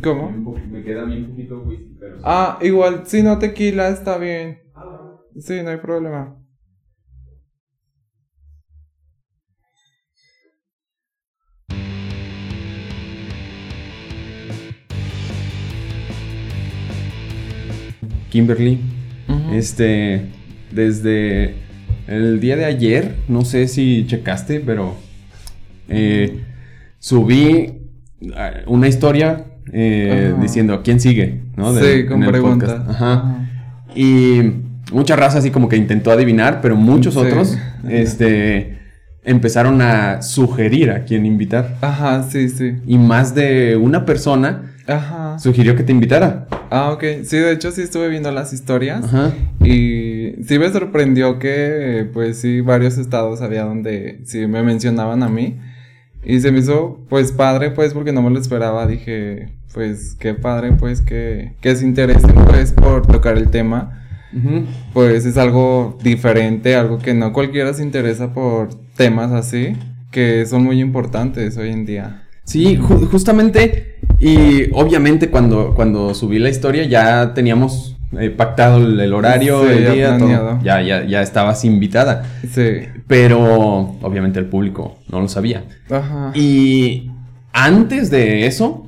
¿Cómo? Me queda bien poquito whisky, pero... Ah, igual, si no tequila está bien. Sí, no hay problema. Kimberly, este, desde el día de ayer, no sé si checaste, pero eh, subí ah, una historia eh, diciendo quién sigue, ¿no? sí, Del- con preguntas. Ajá. Y mucha raza así como que intentó adivinar, pero muchos Sí. otros, este, empezaron a sugerir a quién invitar. Ajá, sí, sí. Y más de una persona Ajá. sugirió que te invitara. Ah, ok. Sí, de hecho sí estuve viendo las historias. Ajá. Y sí me sorprendió que, pues sí, varios estados había donde sí me mencionaban a mí. Y se me hizo, pues, padre, pues, porque no me lo esperaba. Dije, pues, qué padre, pues, que, que se interesen, pues, por tocar el tema. Pues es algo diferente, algo que no cualquiera se interesa por temas así, que son muy importantes hoy en día. Sí, ju- justamente. Y obviamente cuando, cuando subí la historia ya teníamos eh, pactado el, el horario, Sí, el ya día, todo. planeado. Ya, ya, ya estabas invitada. Sí. Pero obviamente el público no lo sabía. Ajá. Y antes de eso,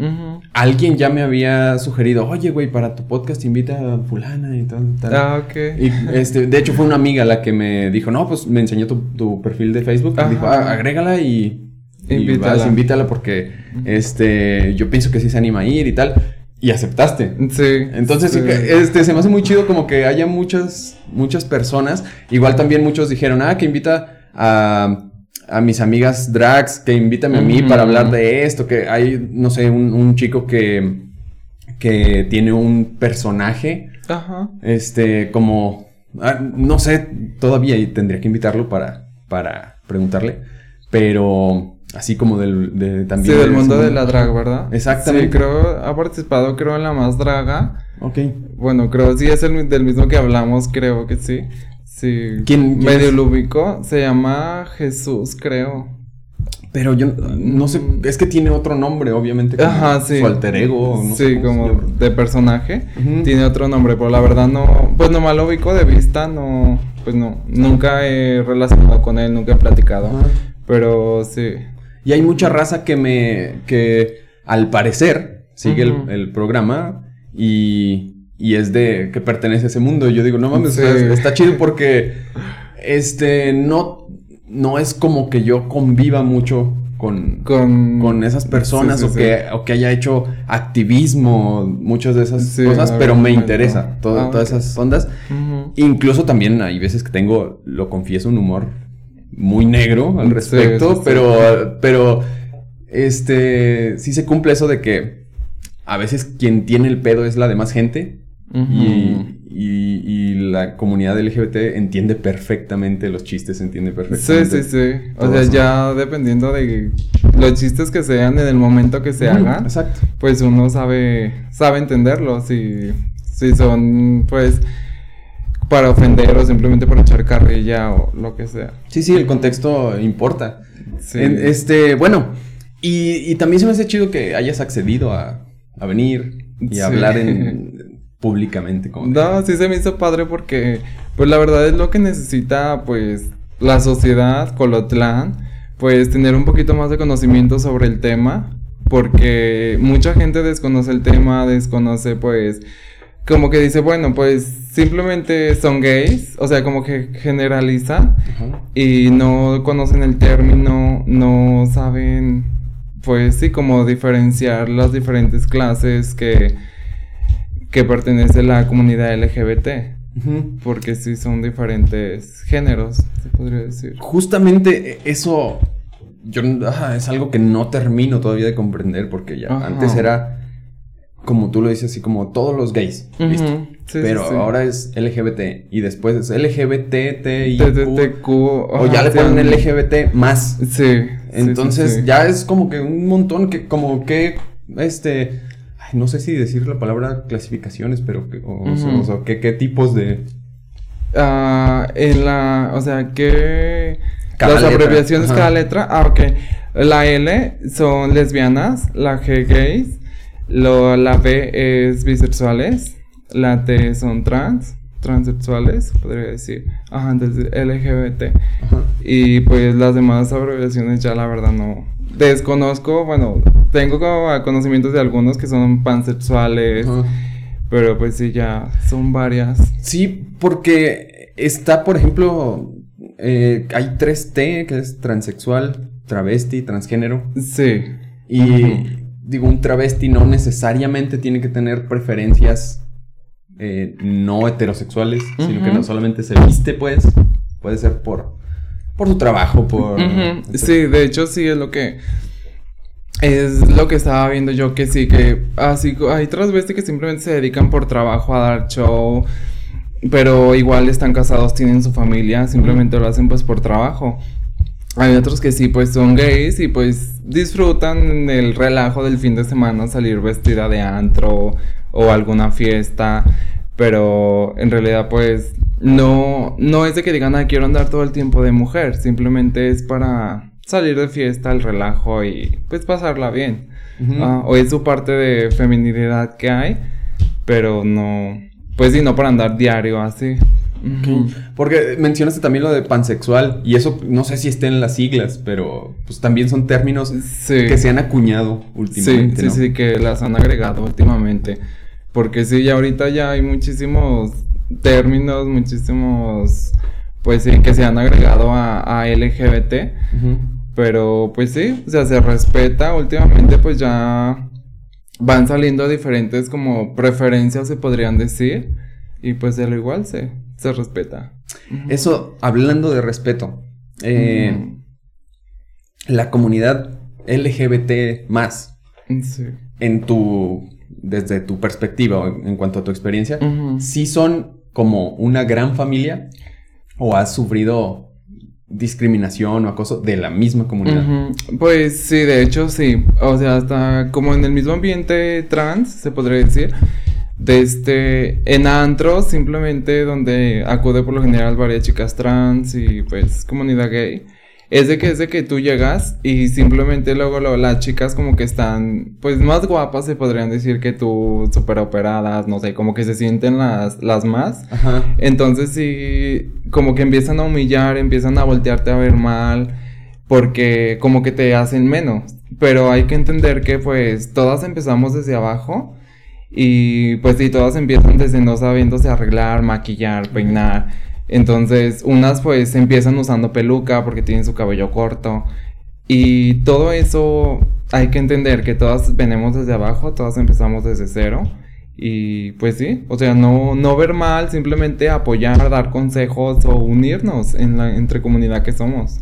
alguien ya me había sugerido, oye, güey, para tu podcast invita a fulana y tal, tal. Ah, ok. Y este, de hecho fue una amiga la que me dijo, no, pues me enseñó tu, tu perfil de Facebook. Y dijo, "Ah, agrégala y, y Invítala. vas, invítala porque este, yo pienso que sí se anima a ir y tal. Y aceptaste. Sí. Entonces, sí. este, se me hace muy chido como que haya muchas, muchas personas. Igual también muchos dijeron, ah, que invita a, a mis amigas drags, que invítame a mí para hablar de esto, que hay, no sé, un, un chico que, que tiene un personaje, Ajá. este, como, ah, no sé, todavía tendría que invitarlo para, para preguntarle, pero así como del, de, Sí, también del mundo de la drag, ¿verdad? Exactamente. Sí, creo, ha participado, creo, en la más draga. Ok. Bueno, creo, sí, es el, del mismo que hablamos, creo que sí. Sí. ¿Quién- quién Medio es? lo ubico. Se llama Jesús, creo. Pero yo no sé, es que tiene otro nombre, obviamente. como Ajá, sí. Su alter ego. no sí, como de personaje. Tiene otro nombre, pero la verdad no. Pues nomás lo ubico de vista, no. Pues no. Nunca he relacionado con él, nunca he platicado. Ajá. Pero sí. Y hay mucha raza que me. que al parecer sigue el, el programa y. y es de. que pertenece a ese mundo. Y yo digo, no mames, Sí. está chido porque. Este. no. no es como que yo conviva mucho con. Con. con esas personas Sí, sí, o, que, o que haya hecho activismo, muchas de esas cosas, pero me interesa todo- Ah, todas esas ondas. Incluso también hay veces que tengo, lo confieso, un humor muy negro al Sí, respecto, sí, sí. pero, pero, este, sí se cumple eso de que a veces quien tiene el pedo es la demás gente y, y- y la comunidad LGBT entiende perfectamente los chistes, entiende Sí, perfectamente. sí, sí. O todo sea, eso. ya dependiendo de los chistes que sean en el momento que se hagan, Exacto. pues uno sabe, sabe entenderlos y si son, pues, para ofender o simplemente para echar carrilla o lo que sea. Sí, sí, el contexto importa. Sí. En- este, bueno, y, y también se me hace chido que hayas accedido a, a venir y Sí. hablar en, públicamente. Como que- No, sí se me hizo padre porque, pues la verdad es lo que necesita, pues, la sociedad, Colotlán, pues tener un poquito más de conocimiento sobre el tema, porque mucha gente desconoce el tema, desconoce, pues, como que dice, bueno, pues simplemente son gays, o sea, como que generalizan Ajá. y no conocen el término, no saben, pues sí, como diferenciar las diferentes clases que, que pertenece la comunidad LGBT, Ujú. porque sí son diferentes géneros, se podría decir. Justamente eh, eso yo ah, es algo que no termino todavía de comprender porque ya Ajá. antes era como tú lo dices así como todos los gays, listo. Sí, Pero sí, sí. ahora es LGBT y después es LGBTTIQ TTTQ, o ya le ponen LGBT más. Sí. Entonces ya es como que un montón que como que este ay, no sé si decir la palabra clasificaciones, pero que, o, o sea, Ujú. o sea, ¿qué, qué tipos de Ah, en la, o sea, que Cada las letra, abreviaciones ajá. cada letra, ah, ok. La L son lesbianas, la G gays, Lo, la B es bisexuales, la T son trans, transexuales, podría decir. Ajá, entonces LGBT. Y pues las demás abreviaciones ya la verdad no. Desconozco, bueno, tengo conocimientos de algunos que son pansexuales. Pero pues sí, ya son varias. Sí, porque está, por ejemplo, eh, hay 3T, que es transexual, travesti, transgénero. Sí. Y digo, un travesti no necesariamente tiene que tener preferencias eh, no heterosexuales, sino que no solamente se viste, pues, puede ser por, por su trabajo, por... Sí, de hecho sí es lo que... Es lo que estaba viendo yo, que sí, que así hay transvestis que simplemente se dedican por trabajo a dar show, pero igual están casados, tienen su familia, simplemente lo hacen pues por trabajo. Hay otros que sí, pues son gays y pues disfrutan el relajo del fin de semana, salir vestida de antro o alguna fiesta, pero en realidad pues no, no es de que digan, ah, quiero andar todo el tiempo de mujer, simplemente es para salir de fiesta, el relajo y pues pasarla bien. Ah, o es su parte de feminidad que hay, pero no, pues sí, no para andar diario así. Porque mencionaste también lo de pansexual y eso no sé si esté en las siglas, pero pues también son términos que se han acuñado últimamente. Sí, sí, sí, que las han agregado últimamente. Porque sí, ya ahorita ya hay muchísimos términos, muchísimos, pues sí, que se han agregado a, LGBT. Pero pues sí, o sea, se respeta. Últimamente pues ya van saliendo diferentes como preferencias, se podrían decir. Y pues de lo igual se, se respeta. Eso, hablando de respeto, eh, la comunidad LGBT más, en tu, desde tu perspectiva, en cuanto a tu experiencia, ¿sí son como una gran familia o has sufrido discriminación o acoso de la misma comunidad? Pues sí, de hecho sí. O sea, hasta como en el mismo ambiente trans, se podría decir. De este, en antro, simplemente donde acude por lo general varias chicas trans y pues comunidad gay. Es de que es de que tú llegas y simplemente luego las chicas como que están pues más guapas se podrían decir que tú super operadas, no sé, como que se sienten las, las más. Entonces sí, como que empiezan a humillar, empiezan a voltearte a ver mal porque como que te hacen menos. Pero hay que entender que pues todas empezamos desde abajo y pues sí, todas empiezan desde no sabiéndose arreglar, maquillar, peinar. Entonces, unas pues empiezan usando peluca porque tienen su cabello corto. Y todo eso hay que entender que todas venimos desde abajo, todas empezamos desde cero. Y pues sí, o sea, no, no ver mal, simplemente apoyar, dar consejos o unirnos en la entre comunidad que somos.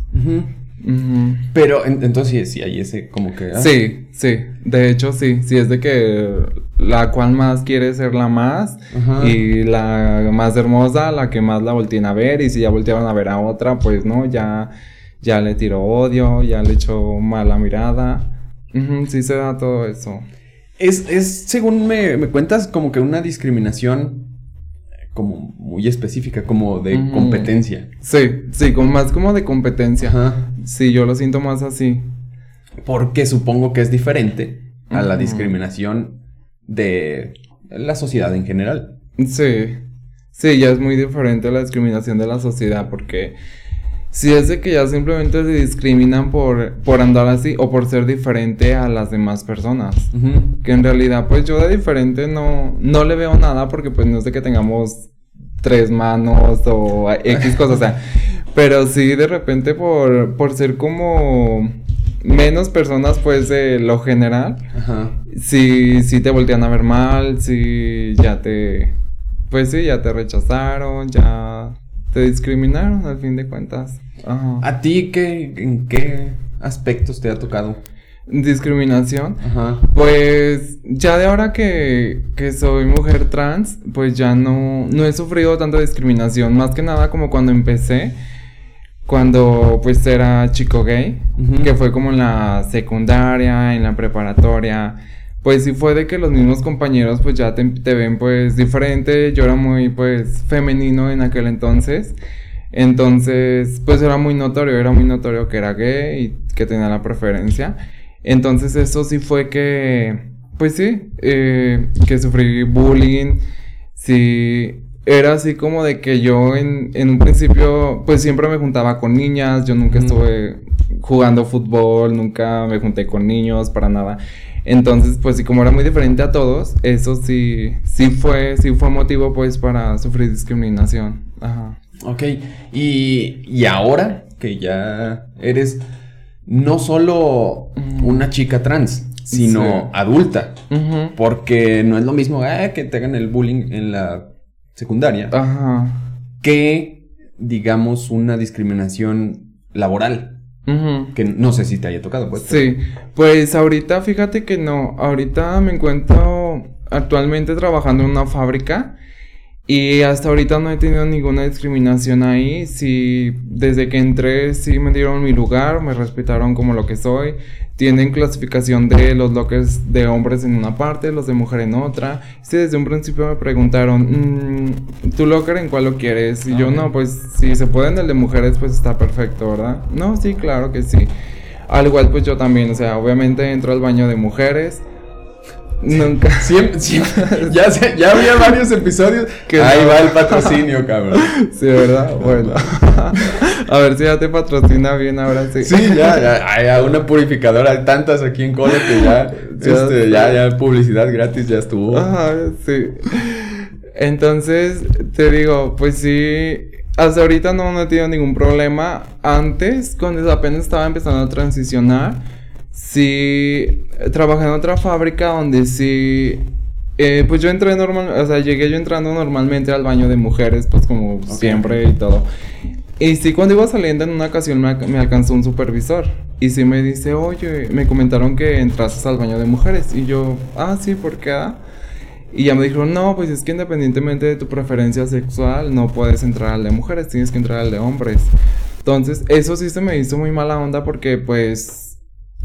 Pero entonces sí, hay ese como que... Ah. Sí, sí, de hecho sí, sí es de que la cual más quiere ser la más y la más hermosa, la que más la volteen a ver y si ya volteaban a ver a otra, pues no, ya, ya le tiró odio, ya le echó mala mirada. sí se da todo eso. Es, es según me, me cuentas, como que una discriminación como muy específica, como de competencia. Sí, sí, como más como de competencia. Ajá. Sí, yo lo siento más así. Porque supongo que es diferente a la discriminación de la sociedad en general. Sí, sí, ya es muy diferente a la discriminación de la sociedad porque si es de que ya simplemente se discriminan por, por andar así o por ser diferente a las demás personas. Que en realidad, pues yo de diferente no, no le veo nada porque pues no es de que tengamos tres manos o X cosas, o sea, pero sí de repente por, por ser como menos personas pues de lo general, Ajá. sí, sí te voltean a ver mal, sí ya te, pues sí, ya te rechazaron, ya te discriminaron al fin de cuentas. ¿A ti qué, en qué aspectos te ha tocado? Discriminación. Ajá. Pues ya de ahora que, que soy mujer trans, pues ya no, no he sufrido tanta discriminación. Más que nada como cuando empecé, cuando pues era chico gay, que fue como en la secundaria, en la preparatoria. Pues sí fue de que los mismos compañeros pues ya te, te ven pues diferente. Yo era muy pues femenino en aquel entonces. Entonces, pues era muy notorio, era muy notorio que era gay y que tenía la preferencia. Entonces eso sí fue que, pues sí, eh, que sufrí bullying, sí, era así como de que yo en, en, un principio, pues siempre me juntaba con niñas, yo nunca estuve jugando fútbol, nunca me junté con niños, para nada. Entonces, pues sí, como era muy diferente a todos, eso sí, sí fue, sí fue motivo pues para sufrir discriminación. Ajá. Ok, y, y ahora que ya eres no solo mm. una chica trans, sino adulta, porque no es lo mismo ah, que te hagan el bullying en la secundaria Ajá. que, digamos, una discriminación laboral. Que no sé si te haya tocado, pues. Sí, pues ahorita fíjate que no. Ahorita me encuentro actualmente trabajando en una fábrica y hasta ahorita no he tenido ninguna discriminación ahí. Sí, desde que entré sí me dieron mi lugar, me respetaron como lo que soy. Tienen clasificación de los lockers de hombres en una parte, los de mujer en otra. Sí, desde un principio me preguntaron, mm, ¿tu locker en cuál lo quieres? Y yo, no, pues si se puede en el de mujeres, pues está perfecto, ¿verdad? No, sí, claro que sí. Al igual, pues yo también, o sea, obviamente entro al baño de mujeres Nunca. Siempre, ya, ya había varios episodios. Que Ahí va el patrocinio, cabrón. Sí, ¿verdad? Bueno. A ver si ya te patrocina bien ahora sí. Sí, ya, ya. Hay una purificadora. Hay tantas aquí en Colo que ya, este, ya, ya, publicidad gratis ya estuvo. Ajá, sí. Entonces, te digo, pues sí. Hasta ahorita no, no he tenido ningún problema. Antes, cuando apenas estaba empezando a transicionar sí trabajé en otra fábrica donde sí eh, pues yo entré normal, o sea, llegué yo entrando normalmente al baño de mujeres, pues como siempre y todo. Y sí, cuando iba saliendo en una ocasión me, me, alcanzó un supervisor. Y sí me dice, oye, me comentaron que entraste al baño de mujeres. Y yo, ah, sí, ¿por qué? Y ya me dijeron, no, pues es que independientemente de tu preferencia sexual, no puedes entrar al de mujeres, tienes que entrar al de hombres. Entonces, eso sí se me hizo muy mala onda porque, pues,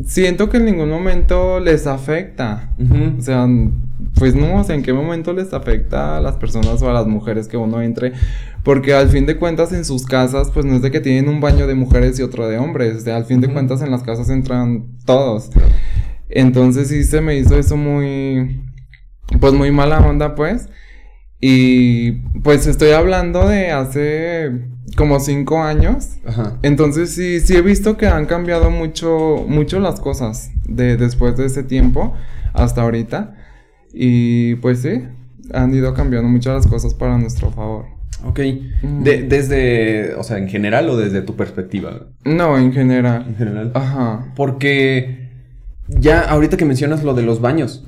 siento que en ningún momento les afecta. O sea, pues no, o sea, en qué momento les afecta a las personas o a las mujeres que uno entre. Porque al fin de cuentas en sus casas, pues no es de que tienen un baño de mujeres y otro de hombres. O sea, al fin de cuentas en las casas entran todos. Entonces sí se me hizo eso muy, pues muy mala onda, pues. Y pues estoy hablando de hace como cinco años. Ajá. Entonces sí, sí he visto que han cambiado mucho, mucho las cosas de después de ese tiempo hasta ahorita. Y pues sí, han ido cambiando muchas las cosas para nuestro favor. Ok. desde, o sea, en general o desde tu perspectiva? No, en general. En general. Ajá. Porque ya, ahorita que mencionas lo de los baños,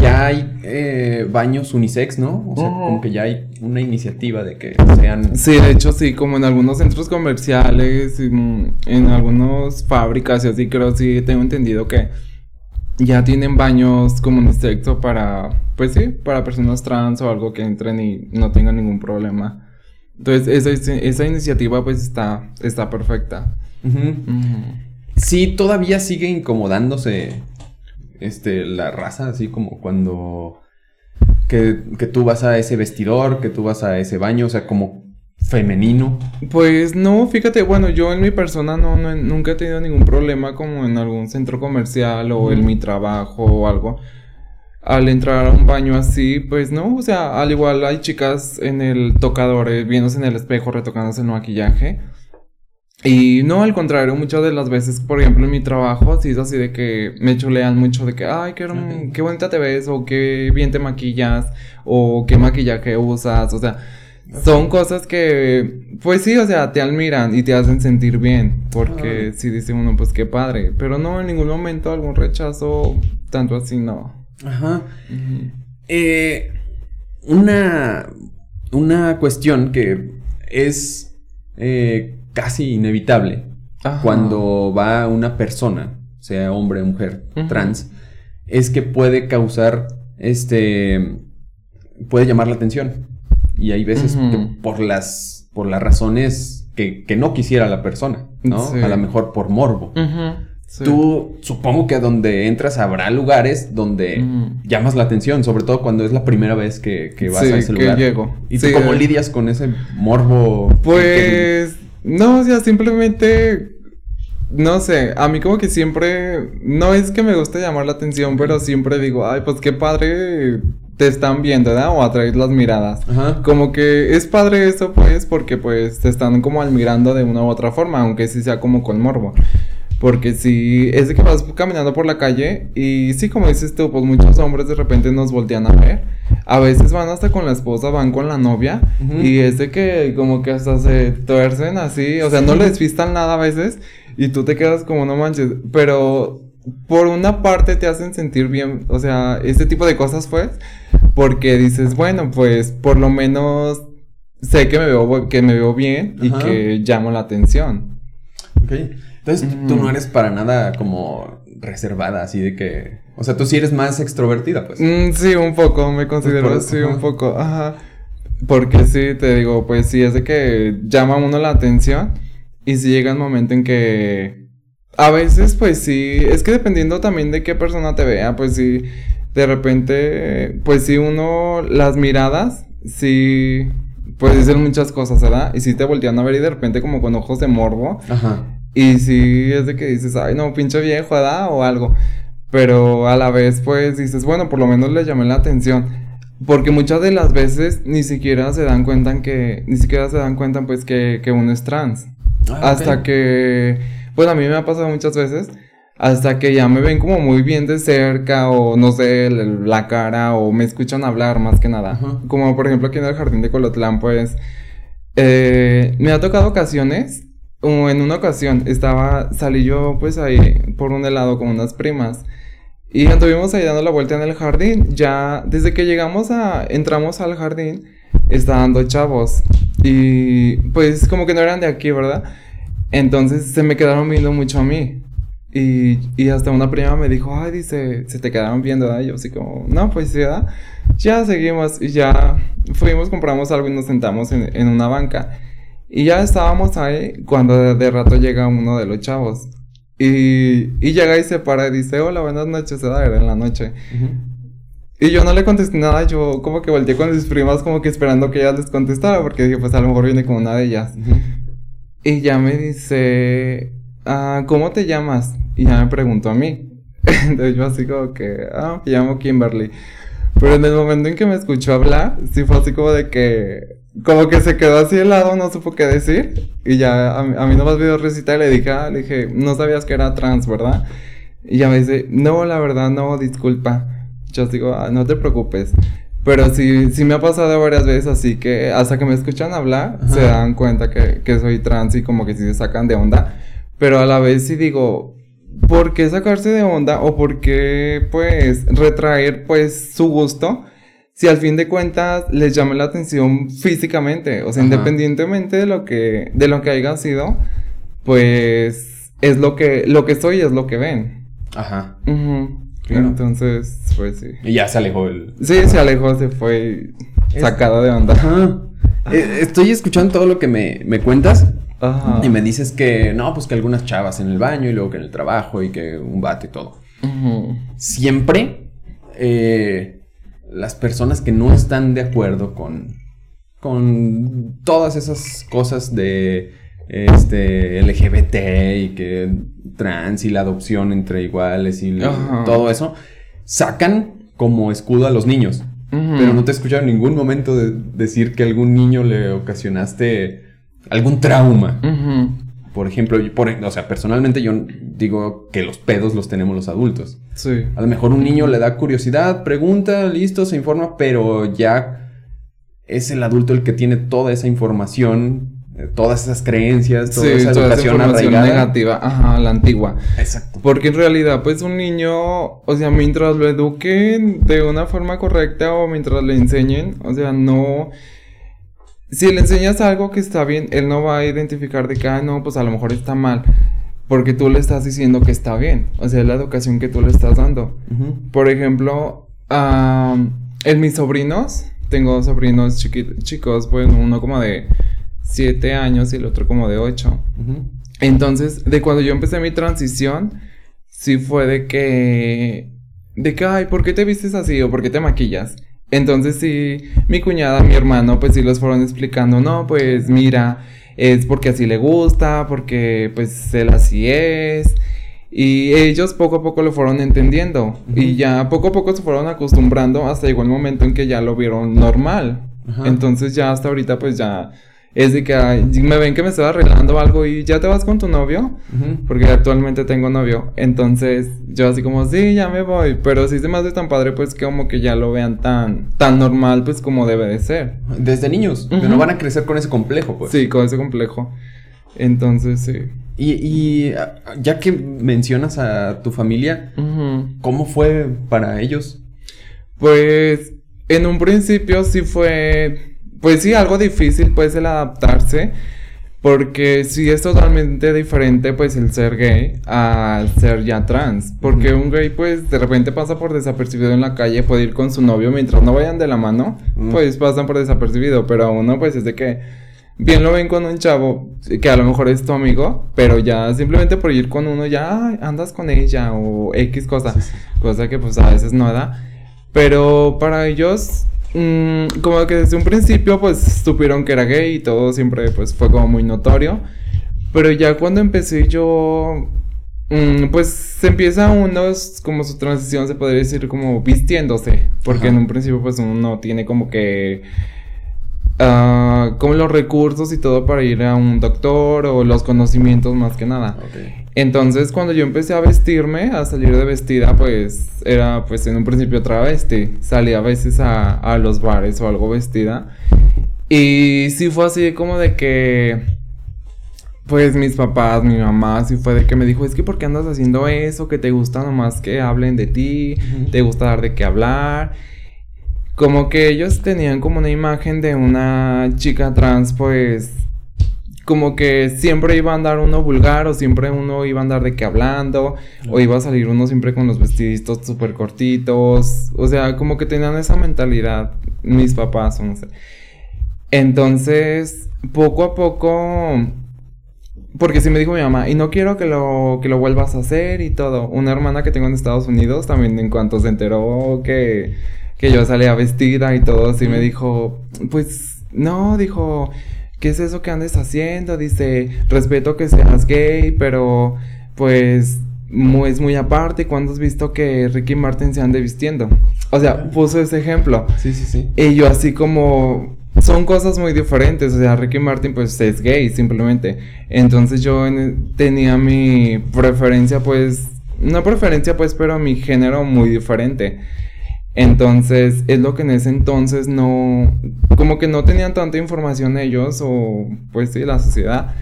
ya hay eh, baños unisex, ¿no? O sea, como que ya hay una iniciativa de que sean... Sí, de hecho sí, como en algunos centros comerciales, en, en algunas fábricas y así, creo sí, tengo entendido que ya tienen baños como unisex o para, pues sí, para personas trans o algo que entren y no tengan ningún problema. Entonces, esa, esa iniciativa pues está, está perfecta sí todavía sigue incomodándose este, la raza, así como cuando que, que, tú vas a ese vestidor, que tú vas a ese baño, o sea, como femenino. Pues no, fíjate, bueno, yo en mi persona no, nunca he tenido ningún problema como en algún centro comercial o en mi trabajo o algo. Al entrar a un baño así, pues no, o sea, al igual hay chicas en el tocador, eh, viéndose en el espejo, retocándose el maquillaje. Y no, al contrario, muchas de las veces, por ejemplo, en mi trabajo, sí es así de que me chulean mucho de que, ay, qué, qué bonita te ves, o qué bien te maquillas, o qué maquillaje usas, o sea, son cosas que, pues sí, o sea, te admiran y te hacen sentir bien, porque si dice uno, pues qué padre, pero no, en ningún momento algún rechazo, tanto así, no. Ajá. eh, una, una cuestión que es... Eh, casi inevitable cuando va una persona, sea hombre o mujer, trans, es que puede causar, este, puede llamar la atención. Y hay veces que por las, por las razones que, no quisiera la persona, ¿no? A lo mejor por morbo. Tú supongo que donde entras habrá lugares donde llamas la atención, sobre todo cuando es la primera vez que, vas a ese lugar. llego. ¿Y tú cómo lidias con ese morbo? Pues no, o sea, simplemente no sé, a mí como que siempre, no es que me guste llamar la atención, pero siempre digo, ay, pues qué padre te están viendo, ¿verdad? O atraer las miradas. Ajá. Como que es padre eso, pues, porque pues te están como admirando de una u otra forma, aunque sí sea como con morbo. Porque si es de que vas caminando por la calle y sí, como dices tú, pues muchos hombres de repente nos voltean a ver. A veces van hasta con la esposa, van con la novia y es de que como que hasta se tuercen así, o sea, no les fistan nada a veces y tú te quedas como no manches, pero por una parte te hacen sentir bien, o sea, este tipo de cosas pues, porque dices, bueno, pues por lo menos sé que me veo, que me veo bien y que llamo la atención. Ok. Entonces, tú no eres para nada como reservada, así de que... O sea, tú sí eres más extrovertida, pues. Mm, sí, un poco, me considero así, un poco, ajá. Porque sí, te digo, pues sí, es de que llama a uno la atención y si llega el momento en que... A veces, pues sí, es que dependiendo también de qué persona te vea, pues sí, de repente, pues sí, uno, las miradas, sí, puede decir muchas cosas, ¿verdad? Y sí te voltean a ver y de repente como con ojos de morbo. Ajá. Y si es de que dices, ay, no, pinche viejo, ¿verdad? O algo. Pero a la vez, pues dices, bueno, por lo menos le llamé la atención. Porque muchas de las veces ni siquiera se dan cuenta que, ni siquiera se dan cuenta, pues, que, que uno es trans. Ah, hasta que, pues a mí me ha pasado muchas veces, hasta que ya me ven como muy bien de cerca, o no sé, la cara, o me escuchan hablar más que nada. Como por ejemplo aquí en el jardín de Colotlán, pues, eh, me ha tocado ocasiones en una ocasión estaba, salí yo pues ahí por un helado con unas primas. Y estuvimos ahí dando la vuelta en el jardín. Ya desde que llegamos a, entramos al jardín, estaban dos chavos. Y pues como que no eran de aquí, ¿verdad? Entonces se me quedaron viendo mucho a mí. Y, y hasta una prima me dijo, ay, dice, se te quedaron viendo, ¿verdad? Y yo así como, no, pues sí, ¿verdad? Ya seguimos y ya fuimos, compramos algo y nos sentamos en, en una banca. Y ya estábamos ahí cuando de, rato llega uno de los chavos. Y, y, llega y se para y dice, hola, buenas noches, era en la noche. Y yo no le contesté nada, yo como que volteé con mis primas como que esperando que ella les contestara, porque dije, pues a lo mejor viene con una de ellas. Y ya me dice, ah, ¿cómo te llamas? Y ya me preguntó a mí. Entonces yo así como que, ah, me llamo Kimberly. Pero en el momento en que me escuchó hablar, sí fue así como de que como que se quedó así helado, no supo qué decir. Y ya a, a mí nomás vio recitar y le dije, ah, le dije, no sabías que era trans, ¿verdad? Y ya me dice, no, la verdad, no, disculpa. Yo digo, ah, no te preocupes. Pero sí, sí me ha pasado varias veces, así que hasta que me escuchan hablar, se dan cuenta que, que soy trans y como que sí se sacan de onda. Pero a la vez sí digo, ¿por qué sacarse de onda? O por qué, pues, retraer, pues, su gusto? Si al fin de cuentas les llama la atención físicamente, o sea, independientemente de lo que de lo que haya sido, pues es lo que lo que soy es lo que ven. Ajá. Entonces, pues sí. Y ya se alejó el Sí, se alejó, se fue sacado de onda. Ajá. Eh, estoy escuchando todo lo que me, me cuentas. Ajá. Y me dices que no, pues que algunas chavas en el baño y luego que en el trabajo y que un bate y todo. Siempre eh, las personas que no están de acuerdo con, con todas esas cosas de este LGBT y que trans y la adopción entre iguales y todo eso, sacan como escudo a los niños. Pero no te he escuchado en ningún momento decir que algún niño le ocasionaste algún trauma. Por ejemplo, por, o sea, personalmente yo digo que los pedos los tenemos los adultos. Sí. A lo mejor un niño le da curiosidad, pregunta, listo, se informa, pero ya es el adulto el que tiene toda esa información, eh, todas esas creencias, toda esa educación negativa, ajá, la antigua. Exacto. Porque en realidad, pues un niño, o sea, mientras lo eduquen de una forma correcta o mientras le enseñen, o sea, no si le enseñas algo que está bien, él no va a identificar de que, ah, no, pues a lo mejor está mal. Porque tú le estás diciendo que está bien. O sea, es la educación que tú le estás dando. Por ejemplo, en mis sobrinos, tengo sobrinos chicos, pues uno como de 7 años y el otro como de 8. Entonces, de cuando yo empecé mi transición, sí fue de que, de que, ay, ¿por qué te vistes así o por qué te maquillas? Entonces sí, mi cuñada, mi hermano, pues sí los fueron explicando, no, pues mira, es porque así le gusta, porque pues él así es. Y ellos poco a poco lo fueron entendiendo. Y ya poco a poco se fueron acostumbrando hasta llegó el momento en que ya lo vieron normal. Entonces ya hasta ahorita pues ya es de que me ven que me estoy arreglando algo y ya te vas con tu novio, porque actualmente tengo novio, entonces yo así como, sí, ya me voy, pero sí se me hace tan padre pues que como que ya lo vean tan, tan normal pues como debe de ser. Desde niños, pero no van a crecer con ese complejo pues. Sí, con ese complejo, entonces sí. Y, y ya que mencionas a tu familia, ¿cómo fue para ellos? Pues en un principio sí fue pues sí, algo difícil pues el adaptarse. Porque sí es totalmente diferente pues el ser gay al ser ya trans. Porque un gay pues de repente pasa por desapercibido en la calle, puede ir con su novio mientras no vayan de la mano, pues pasan por desapercibido. Pero a uno pues es de que bien lo ven con un chavo que a lo mejor es tu amigo, pero ya simplemente por ir con uno ya andas con ella o X cosa. Cosa que pues a veces no da. Pero para ellos Mm, como que desde un principio pues supieron que era gay y todo siempre pues fue como muy notorio. Pero ya cuando empecé yo, mm, pues se empieza uno, como su transición se podría decir como vistiéndose. Porque en un principio pues uno no tiene como que... Uh, como los recursos y todo para ir a un doctor o los conocimientos más que nada. Entonces, cuando yo empecé a vestirme, a salir de vestida, pues era pues en un principio travesti. Salía a veces a, a los bares o algo vestida. Y sí fue así como de que pues mis papás, mi mamá, sí fue de que me dijo, es que ¿por qué andas haciendo eso? Que te gusta nomás que hablen de ti, te gusta dar de qué hablar. Como que ellos tenían como una imagen de una chica trans, pues como que siempre iba a andar uno vulgar o siempre uno iba a andar de que hablando o iba a salir uno siempre con los vestiditos súper cortitos, o sea, como que tenían esa mentalidad mis papás, no sé. Entonces, poco a poco, porque sí me dijo mi mamá, y no quiero que lo, que lo vuelvas a hacer y todo. Una hermana que tengo en Estados Unidos también en cuanto se enteró que, que yo salía vestida y todo, sí me dijo, pues no, dijo ¿qué es eso que andes haciendo? Dice, respeto que seas gay, pero pues es muy aparte. ¿Cuándo has visto que Ricky Martin se ande vistiendo? O sea, puso ese ejemplo. Sí, sí, sí. Y yo así como... Son cosas muy diferentes, o sea, Ricky Martin pues es gay simplemente. Entonces yo tenía mi preferencia pues, una preferencia pues, pero mi género muy diferente. Entonces, es lo que en ese entonces no, como que no tenían tanta información ellos o pues sí, la sociedad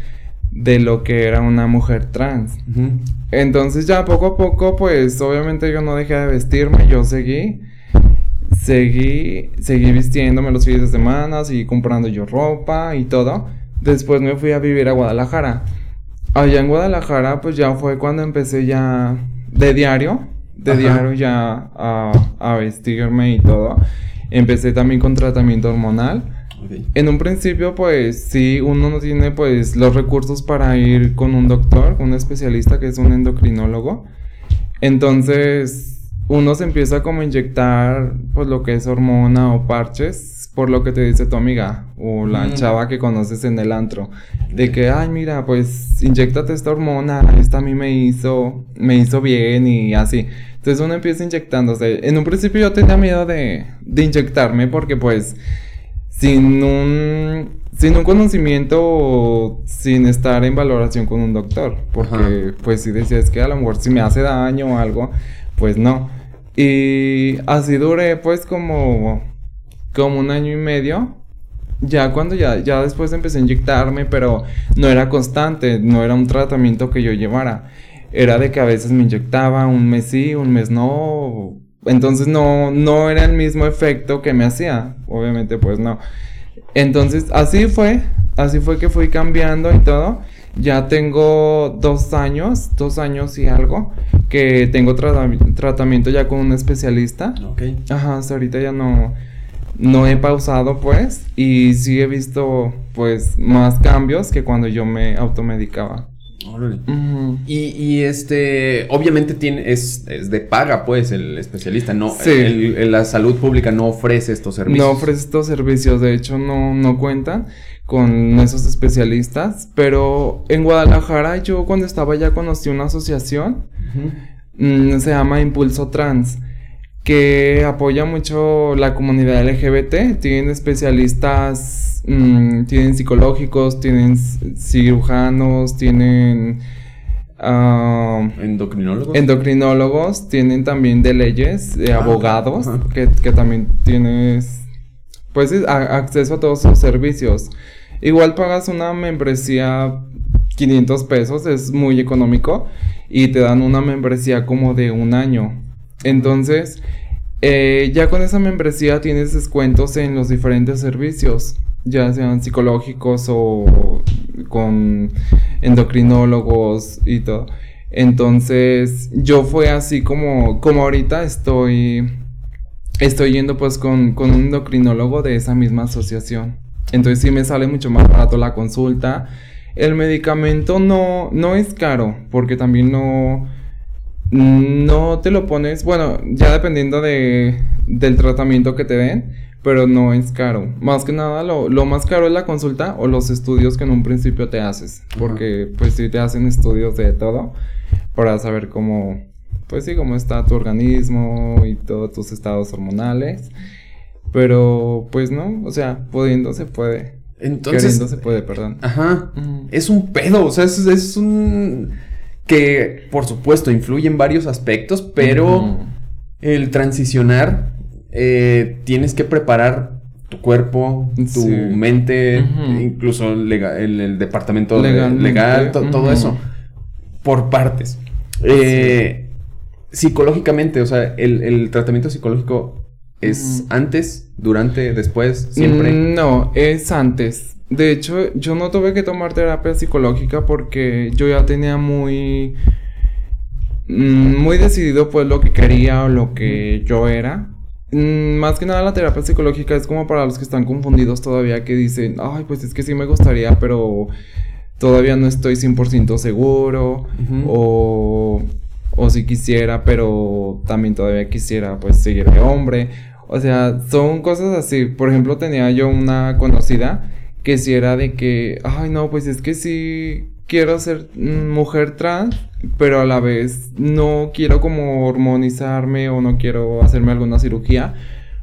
de lo que era una mujer trans. Entonces ya poco a poco, pues obviamente yo no dejé de vestirme, yo seguí, seguí, seguí vistiéndome los fines de semana, seguí comprando yo ropa y todo. Después me fui a vivir a Guadalajara. Allá en Guadalajara, pues ya fue cuando empecé ya de diario de diario ya a, vestirme y todo. Empecé también con tratamiento hormonal. En un principio, pues sí, uno no tiene pues los recursos para ir con un doctor, un especialista que es un endocrinólogo. Entonces, uno se empieza como a inyectar pues lo que es hormona o parches por lo que te dice tu amiga o la chava que conoces en el antro. De que, ay, mira, pues inyectate esta hormona, esta a mí me hizo, me hizo bien y así. Entonces uno empieza inyectándose. En un principio yo tenía miedo de, de inyectarme porque pues sin un sin un conocimiento sin estar en valoración con un doctor. Porque, pues, si decías que a lo mejor si me hace daño o algo, pues no. Y así duré, pues, como como un año y medio. Ya cuando ya, ya después empecé a inyectarme, pero no era constante, no era un tratamiento que yo llevara. Era de que a veces me inyectaba, un mes sí, un mes no. Entonces no, no era el mismo efecto que me hacía. Obviamente, pues no. Entonces, así fue. Así fue que fui cambiando y todo. Ya tengo dos años, dos años y algo, que tengo tratamiento ya con un especialista. Ok. Ajá, hasta ahorita ya no no he pausado pues y sí he visto pues más cambios que cuando yo me automedicaba. y, y, este, obviamente tiene, es, es, de paga, pues, el especialista. No, sí. la salud pública no ofrece estos servicios. No ofrece estos servicios, de hecho, no, no cuentan con esos especialistas. Pero en Guadalajara, yo cuando estaba allá conocí una asociación, mm, se llama Impulso Trans que apoya mucho la comunidad LGBT. Tienen especialistas, mm, tienen psicológicos, tienen cirujanos, tienen... Uh, endocrinólogos. Endocrinólogos, tienen también de leyes, de ah, abogados, que, que, también tienes, pues, acceso a todos sus servicios. Igual pagas una membresía 500 pesos, es muy económico, y te dan una membresía como de un año. Entonces, eh, ya con esa membresía tienes descuentos en los diferentes servicios, ya sean psicológicos o con endocrinólogos y todo. Entonces, yo fue así como, como ahorita estoy, estoy yendo pues con, con un endocrinólogo de esa misma asociación. Entonces sí me sale mucho más barato la consulta. El medicamento no, no es caro, porque también no, no te lo pones, bueno, ya dependiendo de, del tratamiento que te den, pero no es caro. Más que nada, lo, más caro es la consulta o los estudios que en un principio te haces. Porque, pues, sí te hacen estudios de todo para saber cómo, pues sí, cómo está tu organismo y todos tus estados hormonales. Pero, pues no, o sea, pudiendo se puede. Entonces. Queriendo se puede, perdón. Ajá. Es un pedo, o sea, es un que por supuesto influye en varios aspectos, pero el transicionar eh, tienes que preparar tu cuerpo, tu mente, incluso el, departamento legal, todo eso, por partes. Eh, psicológicamente, o sea, el, tratamiento psicológico es antes, durante, después, siempre. Mm, no, es antes. De hecho, yo no tuve que tomar terapia psicológica porque yo ya tenía muy mm, muy decidido pues lo que quería o lo que yo era. Mm, más que nada la terapia psicológica es como para los que están confundidos todavía que dicen, ay, pues es que sí me gustaría, pero todavía no estoy 100% seguro o, o si quisiera, pero también todavía quisiera pues seguir de hombre. O sea, son cosas así. Por ejemplo, tenía yo una conocida que si era de que, ay no, pues es que sí quiero ser mujer trans, pero a la vez no quiero como hormonizarme o no quiero hacerme alguna cirugía,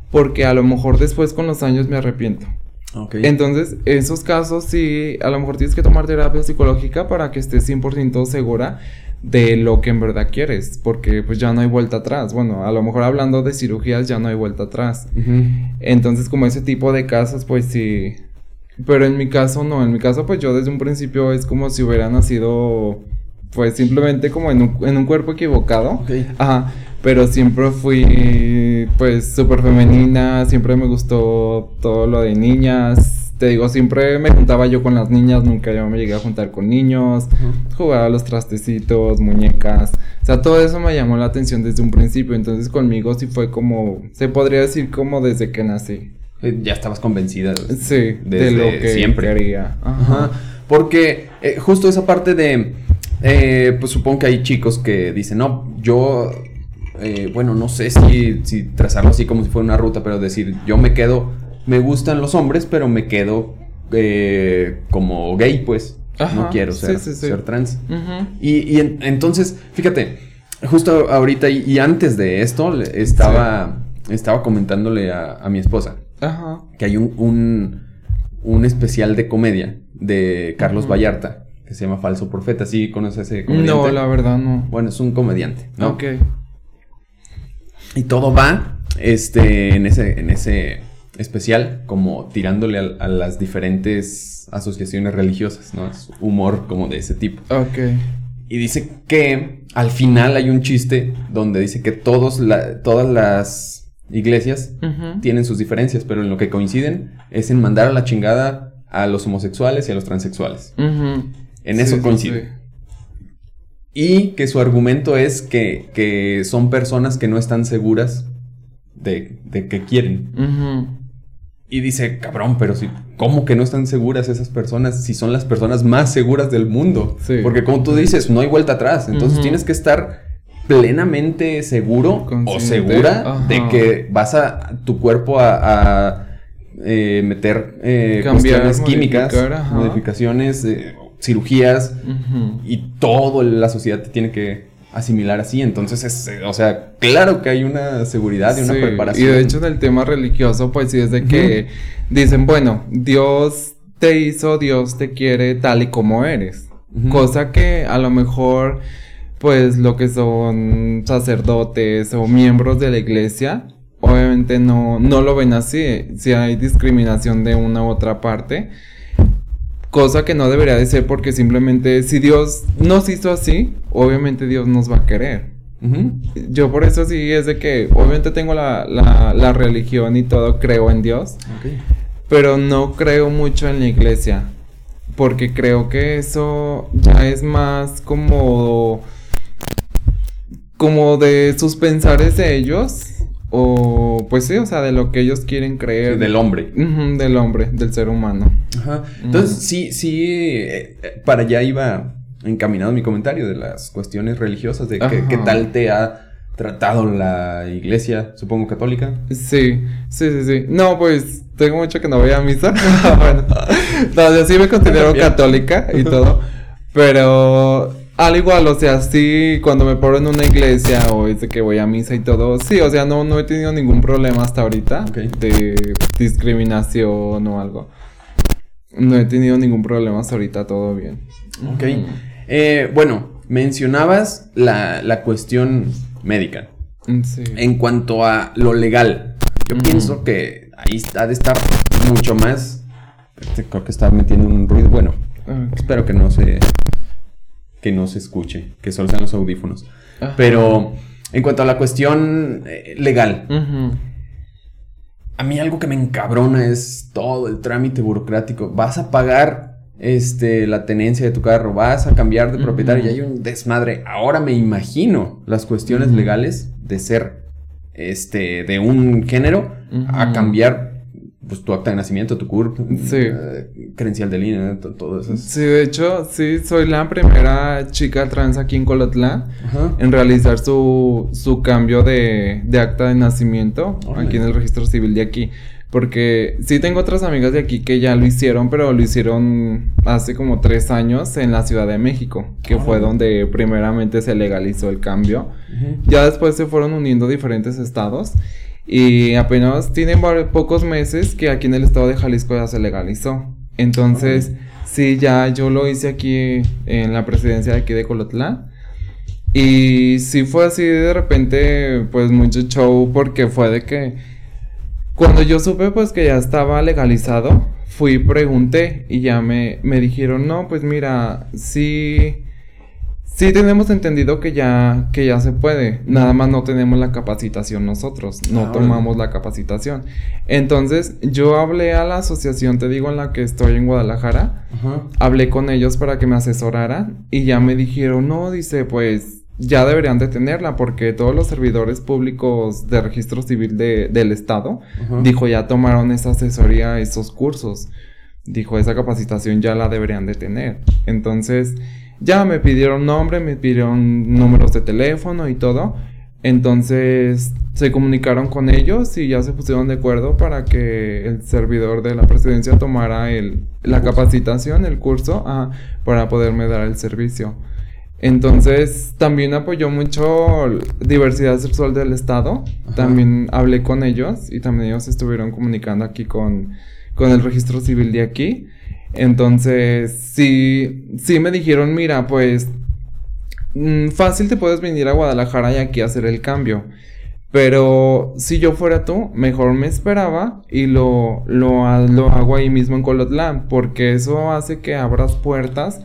porque a lo mejor después con los años me arrepiento. Okay. Entonces, esos casos sí, a lo mejor tienes que tomar terapia psicológica para que estés 100% segura de lo que en verdad quieres, porque pues ya no hay vuelta atrás. Bueno, a lo mejor hablando de cirugías ya no hay vuelta atrás. Entonces, como ese tipo de casos, pues sí, pero en mi caso no, en mi caso pues yo desde un principio es como si hubiera nacido pues simplemente como en un, en un cuerpo equivocado. Ajá. Pero siempre fui pues súper femenina, siempre me gustó todo lo de niñas. Te digo, siempre me juntaba yo con las niñas, nunca yo me llegué a juntar con niños. Jugaba los trastecitos, muñecas. O sea, todo eso me llamó la atención desde un principio. Entonces conmigo sí fue como, se podría decir como desde que nací. Eh, ya estabas convencida. Sí, de lo que siempre. quería. Ajá. Porque eh, justo esa parte de, eh, pues supongo que hay chicos que dicen, no, yo, bueno, no sé si, si trazarlo así como si fuera una ruta, pero decir, yo me quedo, me gustan los hombres, pero me quedo como gay, pues. no quiero ser, ser trans. Y, entonces, fíjate, justo ahorita y, antes de esto, estaba, estaba comentándole a mi esposa. Ajá. Que hay un, un, especial de comedia de Carlos Vallarta que se llama Falso Profeta. ¿Sí conoces ese comediante? No, la verdad no. Bueno, es un comediante, ¿no? Ok. Y todo va este, en, ese, en ese especial como tirándole a, las diferentes asociaciones religiosas, ¿no? Es humor como de ese tipo. Ok. Y dice que al final hay un chiste donde dice que todos la, todas las iglesias tienen sus diferencias, pero en lo que coinciden es en mandar a la chingada a los homosexuales y a los transexuales. En eso coinciden. Y que su argumento es que, son personas que no están seguras de, de que quieren. Y dice, cabrón, pero si, ¿cómo que no están seguras esas personas si son las personas más seguras del mundo? Porque como tú dices, no hay vuelta atrás. Entonces tienes que estar plenamente seguro o segura de que vas a tu cuerpo a, eh, meter eh, cuestiones químicas, modificaciones, eh, cirugías y todo la sociedad te tiene que asimilar así. Entonces, es, o sea, claro que hay una seguridad y una preparación. Y de hecho, en el tema religioso, pues sí es de que dicen, bueno, Dios te hizo, Dios te quiere tal y como eres. Cosa que a lo mejor, pues lo que son sacerdotes o miembros de la iglesia, obviamente no, no lo ven así. Si hay discriminación de una u otra parte Cosa que no debería de ser porque simplemente si Dios nos hizo así, obviamente Dios nos va a querer. Yo por eso sí es de que obviamente tengo la, la, religión y todo, creo en Dios, pero no creo mucho en la iglesia, porque creo que eso ya es más como, como de sus pensares de ellos o, pues sí, o sea, de lo que ellos quieren creer. del hombre. del hombre, del ser humano. Ajá. Entonces, sí, sí, eh, para allá iba encaminado mi comentario de las cuestiones religiosas, de qué tal te ha tratado la iglesia, supongo católica. Sí, sí, sí, sí. No, pues tengo mucho que no voy a misa. bueno, no, yo sí me considero católica y todo, pero al igual, o sea, sí, cuando me paro en una iglesia o es de que voy a misa y todo, sí, o sea, no, no he tenido ningún problema hasta ahorita de discriminación o algo. No he tenido ningún problema hasta ahorita, todo bien. Ok. Eh, bueno, mencionabas la, la cuestión médica. Sí. En cuanto a lo legal, yo pienso que ahí ha de estar mucho más. Creo que está metiendo un ruido. Bueno, espero que no se que no se escuche, que solo sean los audífonos. Pero en cuanto a la cuestión eh, legal, a mí algo que me encabrona es todo el trámite burocrático. Vas a pagar este, la tenencia de tu carro, vas a cambiar de propietario y hay un desmadre. Ahora me imagino las cuestiones legales de ser este, de un género a cambiar pues tu acta de nacimiento, tu CURP, sí. Eh, credencial de línea, todo eso. Sí, de hecho, sí, soy la primera chica trans aquí en Colotlán en realizar su, su cambio de, de acta de nacimiento aquí en el registro civil de aquí. Porque sí tengo otras amigas de aquí que ya lo hicieron, pero lo hicieron hace como tres años en la Ciudad de México, que fue donde primeramente se legalizó el cambio. Ya después se fueron uniendo diferentes estados y apenas tienen pocos meses que aquí en el estado de Jalisco ya se legalizó. Entonces, sí, ya yo lo hice aquí en la presidencia de aquí de Colotlán. Y sí fue así de repente, pues mucho show, porque fue de que cuando yo supe pues que ya estaba legalizado, fui y pregunté y ya me, me dijeron, no, pues mira, sí Sí tenemos entendido que ya, que ya se puede, nada más no tenemos la capacitación nosotros, no ah, tomamos la capacitación. Entonces yo hablé a la asociación, te digo, en la que estoy en Guadalajara, hablé con ellos para que me asesoraran y ya me dijeron, no, dice, pues ya deberían de tenerla porque todos los servidores públicos de registro civil de, del estado, dijo, ya tomaron esa asesoría, esos cursos, dijo, esa capacitación ya la deberían de tener. Entonces... Ya me pidieron nombre, me pidieron números de teléfono y todo. Entonces se comunicaron con ellos y ya se pusieron de acuerdo para que el servidor de la presidencia tomara el, la capacitación, el curso, para poderme dar el servicio. Entonces también apoyó mucho diversidad sexual del Estado. También hablé con ellos y también ellos estuvieron comunicando aquí con, con el registro civil de aquí. Entonces, sí, sí me dijeron, mira, pues mm, fácil te puedes venir a Guadalajara y aquí hacer el cambio. Pero si yo fuera tú, mejor me esperaba y lo, lo, hago ahí mismo en Colotlán, porque eso hace que abras puertas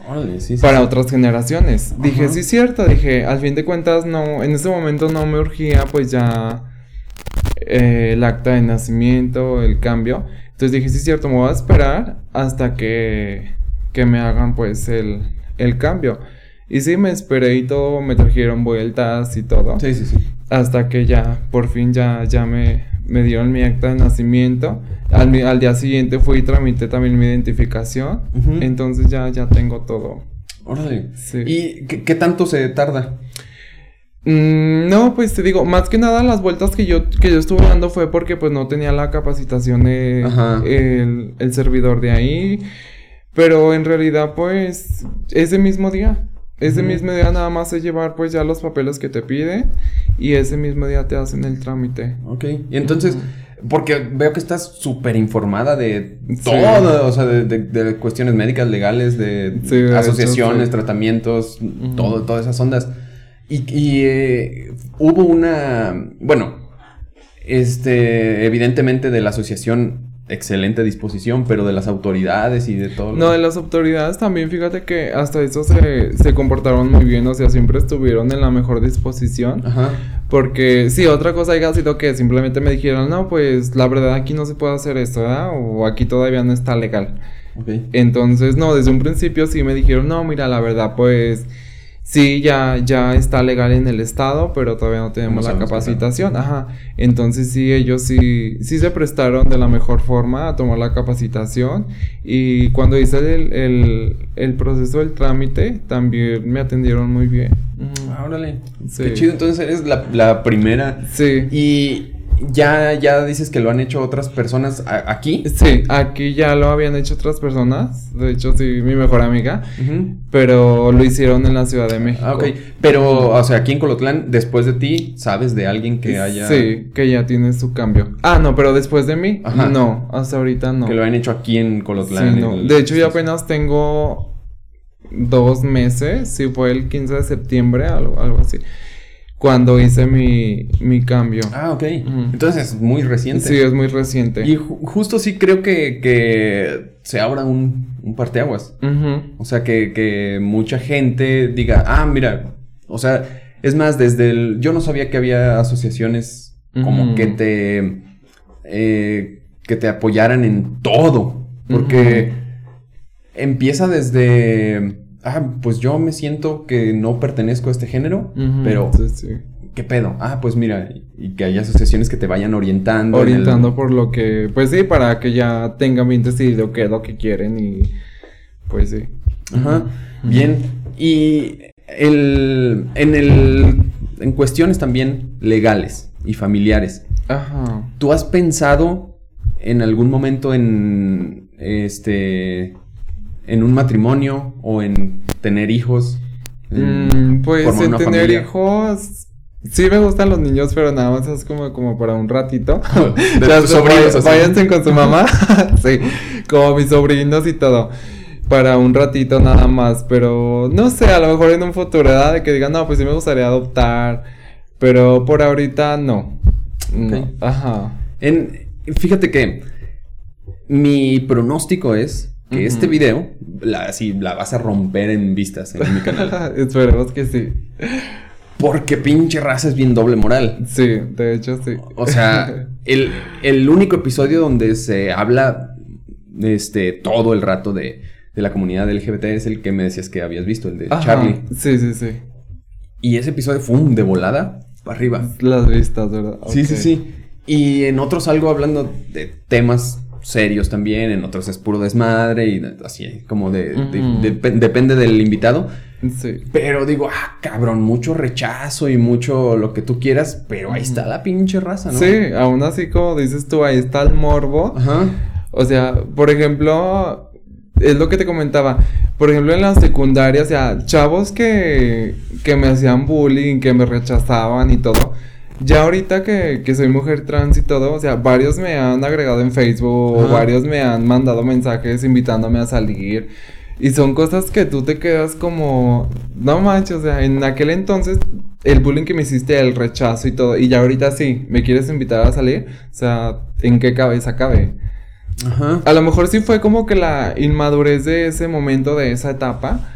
para otras generaciones. Dije, sí, cierto, dije, al fin de cuentas, no, en ese momento no me urgía, pues ya eh, el acta de nacimiento, el cambio. Entonces dije, sí, es cierto, me voy a esperar hasta que, que me hagan pues el, el cambio. Y sí, me esperé y todo, me trajeron vueltas y todo. Sí, sí, sí. Hasta que ya, por fin ya, ya me, me dieron mi acta de nacimiento. Al, al día siguiente fui y tramité también mi identificación. Entonces ya, ya tengo todo. Órale. Sí. ¿Y qué, tanto se tarda? Mm, no, pues te digo, más que nada las vueltas que yo, que yo estuve dando fue porque pues no tenía la capacitación de el, el servidor de ahí. Pero en realidad, pues, ese mismo día. Ese mismo día nada más es llevar pues ya los papeles que te pide y ese mismo día te hacen el trámite. Ok. Y entonces, porque veo que estás súper informada de todo, o sea, de, cuestiones médicas, legales, de asociaciones, tratamientos, todo, todas esas ondas. Y, eh, hubo una, bueno, este, evidentemente de la asociación excelente disposición, pero de las autoridades y de todo. No, de las autoridades también, fíjate que hasta eso se, se comportaron muy bien, o sea, siempre estuvieron en la mejor disposición. Ajá. Porque sí, otra cosa haya sido que simplemente me dijeron, no, pues la verdad aquí no se puede hacer esto, ¿verdad? O aquí todavía no está legal. Okay. Entonces, no, desde un principio sí me dijeron, no, mira, la verdad, pues Sí, ya, ya está legal en el estado, pero todavía no tenemos la capacitación. Ajá. Entonces sí, ellos sí, sí se prestaron de la mejor forma a tomar la capacitación. Y cuando hice el, el, proceso del trámite, también me atendieron muy bien. Ah, órale. Qué chido. Entonces eres la, la primera. Sí. Y ya, ya dices que lo han hecho otras personas aquí. Sí, aquí ya lo habían hecho otras personas. De hecho, sí, mi mejor amiga. Pero lo hicieron en la Ciudad de México. Ah, ok. Pero, o sea, aquí en Colotlán, después de ti, ¿sabes de alguien que haya. Sí, que ya tiene su cambio. Ah, no, pero después de mí, no. Hasta ahorita no. Que lo han hecho aquí en Colotlán. Sí, no. De hecho, yo apenas tengo dos meses. Sí, fue el 15 de septiembre, algo, algo así cuando hice mi, mi cambio. Ah, ok. Entonces es muy reciente. Sí, es muy reciente. Y justo sí creo que, que se abra un, un parteaguas. O sea, que, que mucha gente diga, ah, mira, o sea, es más, desde el... Yo no sabía que había asociaciones como que te... Eh, que te apoyaran en todo. Porque empieza desde ah, pues yo me siento que no pertenezco a este género, pero ¿qué pedo? Ah, pues mira, y que haya asociaciones que te vayan orientando. Orientando por lo que, pues sí, para que ya tengan bien decidido qué es lo que quieren y pues sí. Ajá, bien. Y el, en el, en cuestiones también legales y familiares. Ajá. ¿Tú has pensado en algún momento en, este, en un matrimonio o en tener hijos? Mm, pues en tener hijos. Sí me gustan los niños, pero nada más es como, como para un ratito. De sobrinos, con su mamá. sí, como mis sobrinos y todo. Para un ratito nada más. Pero no sé, a lo mejor en un futuro, ¿verdad? De que digan, no, pues sí me gustaría adoptar. Pero por ahorita no. Ajá. En, fíjate que mi pronóstico es que este video, la, así, la vas a romper en vistas en mi canal. Esperemos que sí. Porque pinche raza es bien doble moral. Sí, de hecho sí. O sea, el, el único episodio donde se habla este, todo el rato de, de, la comunidad LGBT es el que me decías que habías visto, el de Charlie. Sí, sí, sí. Y ese episodio fue un de volada para arriba. Las vistas, ¿verdad? Sí, sí, sí. Y en otros algo hablando de temas serios también, en otros es puro desmadre y así como de, depende del invitado. Sí. Pero digo, ah, cabrón, mucho rechazo y mucho lo que tú quieras, pero ahí está la pinche raza, ¿no? Sí, aún así como dices tú, ahí está el morbo. Ajá. O sea, por ejemplo, es lo que te comentaba. Por ejemplo, en la secundaria, o sea, chavos que, que me hacían bullying, que me rechazaban y todo ya ahorita que, que, soy mujer trans y todo, o sea, varios me han agregado en Facebook, varios me han mandado mensajes invitándome a salir. Y son cosas que tú te quedas como, no manches, o sea, en aquel entonces el bullying que me hiciste, el rechazo y todo, y ya ahorita sí, me quieres invitar a salir, o sea, ¿en qué cabeza cabe? Ajá. A lo mejor sí fue como que la inmadurez de ese momento, de esa etapa.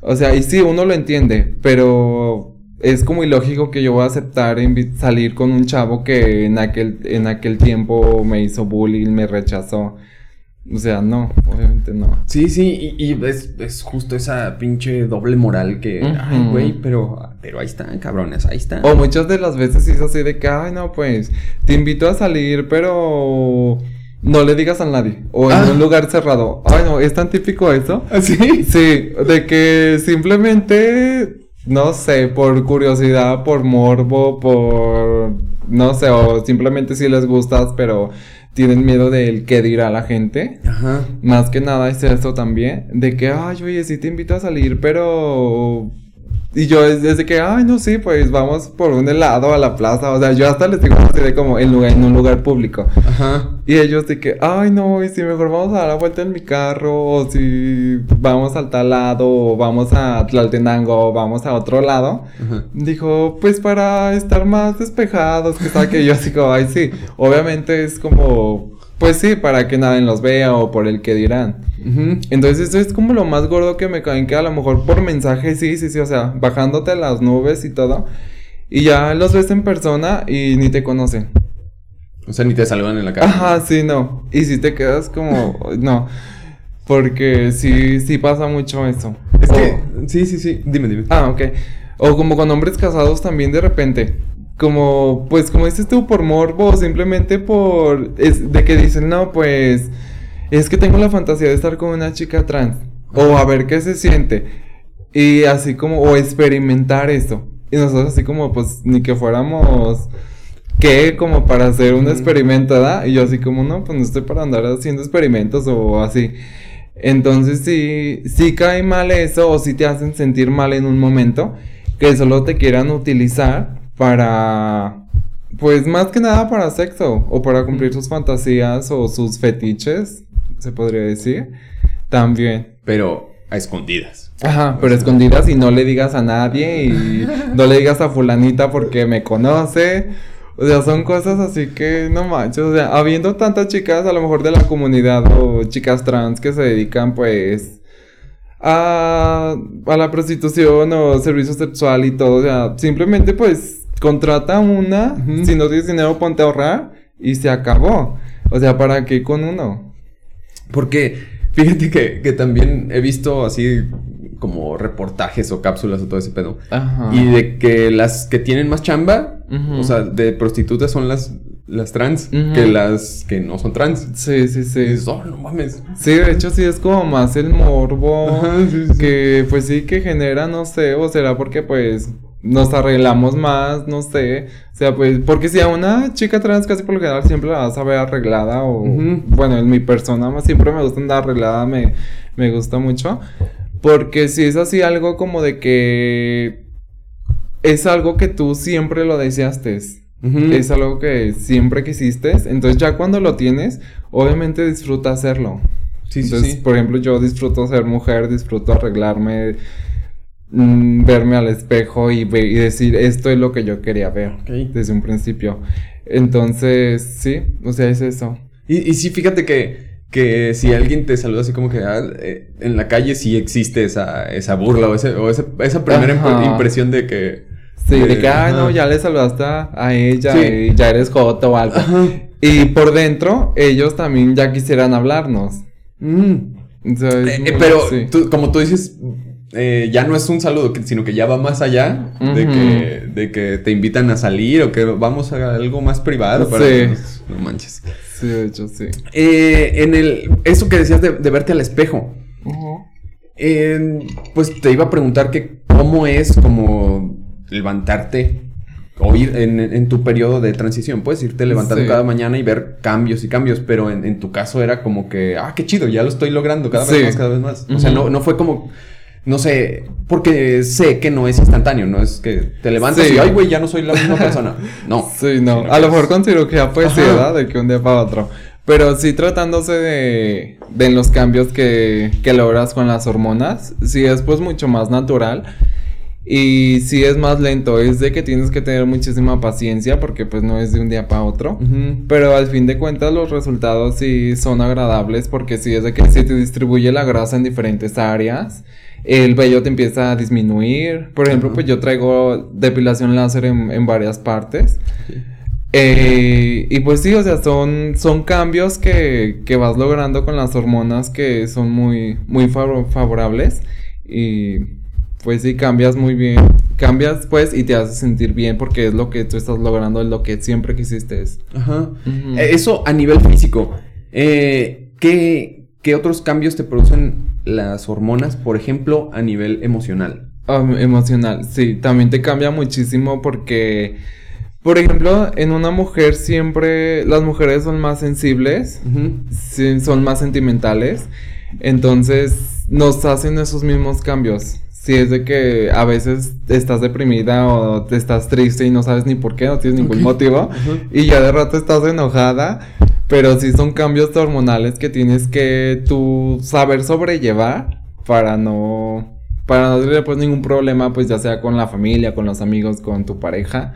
O sea, y sí, uno lo entiende, pero es como ilógico que yo voy a aceptar salir con un chavo que en aquel, en aquel tiempo me hizo bullying, me rechazó. O sea, no, obviamente no. Sí, sí, y, es, justo esa pinche doble moral que, ay, güey, pero, pero ahí están, cabrones, ahí están. O muchas de las veces es así de que, ay, no, pues, te invito a salir, pero no le digas a nadie. O en ah. un lugar cerrado. Ay, no, es tan típico eso. ¿Ah, ¿Sí? Sí, de que simplemente, no sé, por curiosidad, por morbo, por, no sé, o simplemente si les gustas, pero tienen miedo del que dirá la gente. Ajá. Más que nada es eso también. De que, ay, oye, sí te invito a salir, pero y yo desde que, ay, no, sí, pues vamos por un helado a la plaza. O sea, yo hasta les digo así de como en, lugar, en un lugar público. Ajá. Y ellos de que, ay, no, y si mejor vamos a dar la vuelta en mi carro, o si vamos al tal lado, o vamos a Tlaltenango, o vamos a otro lado. Dijo, pues para estar más despejados, que tal que yo así como, ay, sí. Obviamente es como pues sí, para que nadie los vea o por el que dirán. Entonces, eso es como lo más gordo que me caen, que a lo mejor por mensaje, sí, sí, sí, o sea, bajándote las nubes y todo. Y ya los ves en persona y ni te conocen. O sea, ni te saludan en la cara. Ajá, sí, no. Y si te quedas como, no. Porque sí, sí pasa mucho eso. Es que, sí, sí, sí. Dime, dime. Ah, ok. O como con hombres casados también de repente como, pues, como dices tú, por morbo, simplemente por, es, de que dicen, no, pues, es que tengo la fantasía de estar con una chica trans, o a ver qué se siente, y así como, o experimentar eso, y nosotros así como, pues, ni que fuéramos, ¿qué? Como para hacer un experimento, ¿verdad? Y yo así como, no, pues no estoy para andar haciendo experimentos o así. Entonces sí, sí cae mal eso o sí te hacen sentir mal en un momento que solo te quieran utilizar para, pues más que nada para sexo o para cumplir sus fantasías o sus fetiches, se podría decir, también. Pero a escondidas. Ajá, pero escondidas y no le digas a nadie y no le digas a fulanita porque me conoce. O sea, son cosas así que no manches. O sea, habiendo tantas chicas a lo mejor de la comunidad o chicas trans que se dedican pues a, a la prostitución o servicio sexual y todo. O sea, simplemente pues contrata una, si no tienes dinero ponte a ahorrar y se acabó. O sea, ¿para qué con uno? Porque fíjate que, que también he visto así como reportajes o cápsulas o todo ese pedo. Ajá. Y de que las que tienen más chamba, o sea, de prostitutas son las, las trans que las que no son trans. Sí, sí, sí. Oh, no mames. Sí, de hecho sí es como más el morbo que pues sí que genera, no sé, o será porque pues nos arreglamos más, no sé. O sea, pues, porque si a una chica trans casi por lo general siempre la vas a ver arreglada o, bueno, en mi persona más siempre me gusta andar arreglada, me, me gusta mucho. Porque si es así algo como de que es algo que tú siempre lo deseaste. Es algo que siempre quisiste. Entonces ya cuando lo tienes, obviamente disfruta hacerlo. Sí, Entonces, sí. por ejemplo, yo disfruto ser mujer, disfruto arreglarme, Mm, verme al espejo y, y, decir esto es lo que yo quería ver desde un principio. Entonces, sí, o sea, es eso. Y, y sí, fíjate que, que si alguien te saluda así como que ah, eh, en la calle sí existe esa, esa burla o, ese, o esa, esa primera impresión de que... Sí, de, que, ah, no, ya le saludaste a ella y ya eres joto o algo. Y por dentro, ellos también ya quisieran hablarnos. Mm. Eh, pero, tú, como tú dices, eh, ya no es un saludo, sino que ya va más allá de, que, de que te invitan a salir o que vamos a algo más privado. Para sí. no, manches. Sí, de hecho, sí. Eh, en el, eso que decías de, verte al espejo. pues te iba a preguntar que cómo es como levantarte o ir en, tu periodo de transición. Puedes irte levantando cada mañana y ver cambios y cambios, pero en, tu caso era como que, ah, qué chido, ya lo estoy logrando cada vez más, cada vez más. O sea, no, no fue como no sé, porque sé que no es instantáneo, no es que te levantas y, ay, güey, ya no soy la misma persona. No. Sí, no. A lo mejor con cirugía puede ser, ¿verdad? De que un día para otro. Pero sí tratándose de, de los cambios que, que logras con las hormonas, sí es pues mucho más natural. Y sí es más lento, es de que tienes que tener muchísima paciencia porque pues no es de un día para otro. Pero al fin de cuentas los resultados sí son agradables porque sí es de que se te distribuye la grasa en diferentes áreas el vello te empieza a disminuir. Por ejemplo, pues yo traigo depilación láser en, varias partes. Eh, y pues sí, o sea, son, son cambios que, que vas logrando con las hormonas que son muy, muy favorables. Y pues sí, cambias muy bien. Cambias pues y te hace sentir bien porque es lo que tú estás logrando, es lo que siempre quisiste. Ajá. Eh, eso a nivel físico. Eh, ¿qué, ¿Qué otros cambios te producen las hormonas, por ejemplo, a nivel emocional? Um, emocional, sí, también te cambia muchísimo porque por ejemplo, en una mujer siempre las mujeres son más sensibles, son más sentimentales, entonces nos hacen esos mismos cambios. Si es de que a veces estás deprimida o te estás triste y no sabes ni por qué, no tienes ningún motivo, y ya de rato estás enojada, pero sí son cambios hormonales que tienes que tú saber sobrellevar para no para no tener pues ningún problema, pues ya sea con la familia, con los amigos, con tu pareja.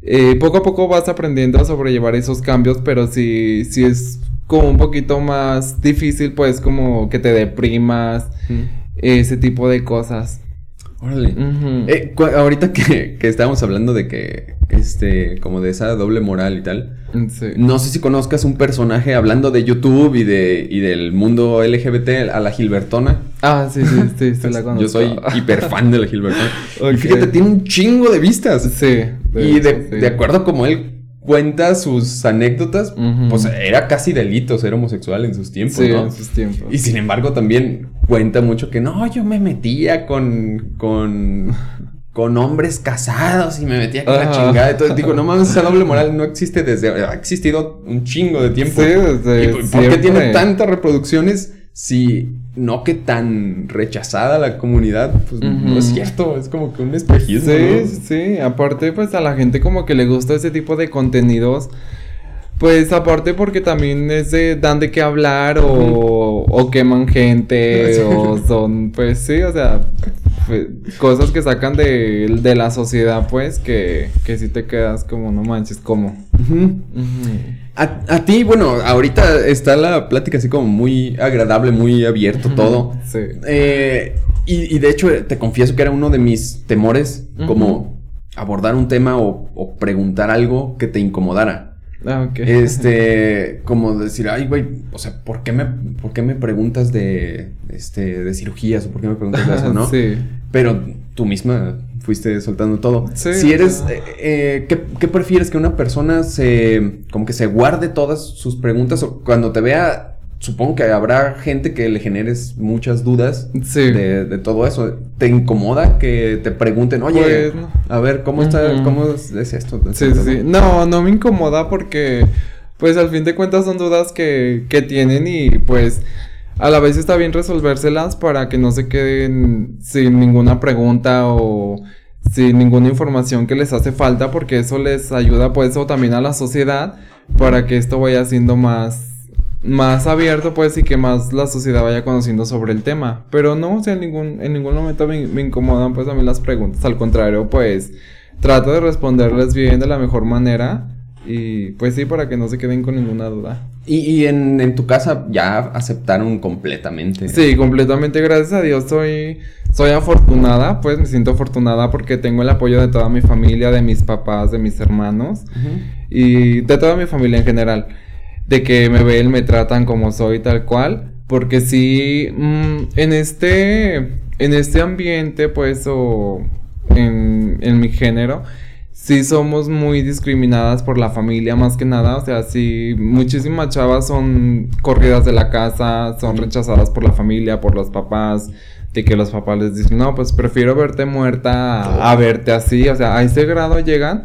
Eh, poco a poco vas aprendiendo a sobrellevar esos cambios, pero si, si es como un poquito más difícil, pues como que te deprimas, ese tipo de cosas. Órale. Eh, ahorita que, que estábamos hablando de que, este, como de esa doble moral y tal. No sé si conozcas un personaje hablando de YouTube y de y del mundo LGBT a la Gilbertona. Ah, sí, sí, sí, sí la conozco. Yo soy hiper fan de la Gilbertona. Y fíjate, tiene un chingo de vistas. Sí. y de, de acuerdo como él cuenta sus anécdotas, pues era casi delito ser homosexual en sus tiempos, sí, en sus tiempos. Y sin embargo también cuenta mucho que no, yo me metía con, con, con hombres casados y me metía con la chingada. Entonces digo, no mames, esa doble moral no existe desde, ha existido un chingo de tiempo. Sí, desde ¿Por qué tiene tantas reproducciones si no que tan rechazada la comunidad, pues no es cierto, es como que un espejismo. Sí, sí, aparte pues a la gente como que le gusta ese tipo de contenidos. Pues aparte porque también es de dan de qué hablar o, o queman gente o son pues sí, o sea, pues, cosas que sacan de, de, la sociedad pues que, que si te quedas como no manches, como. A, ti, bueno, ahorita está la plática así como muy agradable, muy abierto todo. Sí. Eh, y, de hecho, te confieso que era uno de mis temores, como abordar un tema o, preguntar algo que te incomodara. Ah, ok. Este, como decir, ay, güey, o sea, ¿por qué me, por qué me preguntas de, este, de cirugías o por qué me preguntas de eso, no? sí. Pero tú misma fuiste soltando todo. Sí, si eres, eh, eh, ¿qué, prefieres que una persona se, como que se guarde todas sus preguntas o cuando te vea, supongo que habrá gente que le generes muchas dudas de, todo eso. ¿Te incomoda que te pregunten, oye, pues, a ver, ¿cómo está, cómo es, esto? Sí, sí, no, no me incomoda porque, pues al fin de cuentas son dudas que, que tienen y pues a la vez está bien resolvérselas para que no se queden sin ninguna pregunta o sin ninguna información que les hace falta porque eso les ayuda pues o también a la sociedad para que esto vaya siendo más más abierto pues y que más la sociedad vaya conociendo sobre el tema pero no o sea en ningún en ningún momento me, me incomodan pues a mí las preguntas al contrario pues trato de responderles bien de la mejor manera y pues sí, para que no se queden con ninguna duda. ¿Y, en, tu casa ya aceptaron completamente? Sí, completamente. Gracias a Dios soy, soy afortunada, pues me siento afortunada porque tengo el apoyo de toda mi familia, de mis papás, de mis hermanos y de toda mi familia en general. De que me ven, me tratan como soy tal cual. Porque sí, mm, en este, en este ambiente, pues, o en, en mi género, sí somos muy discriminadas por la familia más que nada, o sea, sí muchísimas chavas son corridas de la casa, son rechazadas por la familia, por los papás, de que los papás les dicen, no, pues prefiero verte muerta a, verte así, o sea, a ese grado llegan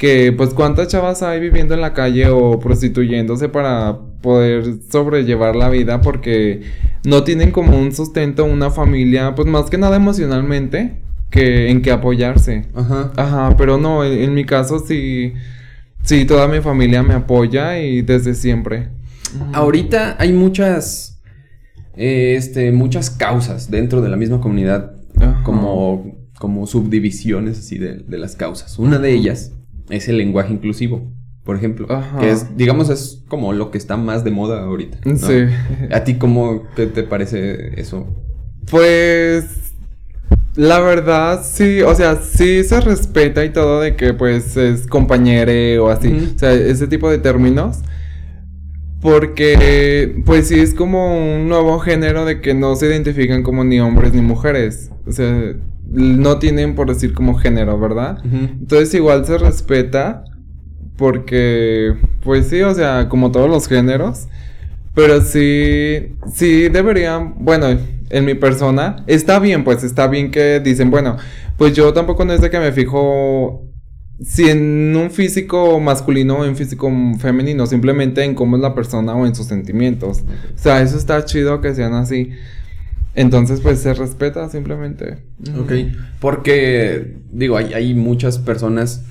que pues cuántas chavas hay viviendo en la calle o prostituyéndose para poder sobrellevar la vida porque no tienen como un sustento, una familia, pues más que nada emocionalmente, que en que apoyarse. Ajá. Ajá, pero no, en, mi caso sí, sí, toda mi familia me apoya y desde siempre. Ahorita hay muchas, eh, este, muchas causas dentro de la misma comunidad, como, como subdivisiones así de, de, las causas. Una de ellas es el lenguaje inclusivo. Por ejemplo, que es, digamos, es como lo que está más de moda ahorita. Sí. ¿A ti cómo te parece eso? Pues La verdad, sí, o sea, sí se respeta y todo de que pues es compañere o así, o sea, ese tipo de términos. Porque, pues sí, es como un nuevo género de que no se identifican como ni hombres ni mujeres. O sea, no tienen por decir como género, ¿verdad? Entonces igual se respeta porque, pues sí, o sea, como todos los géneros. Pero sí, sí deberían, bueno, en mi persona, está bien, pues está bien que dicen, bueno, pues yo tampoco no es de que me fijo si en un físico masculino o en físico femenino, simplemente en cómo es la persona o en sus sentimientos. O sea, eso está chido que sean así. Entonces, pues se respeta simplemente. Ok. Porque, digo, hay, hay muchas personas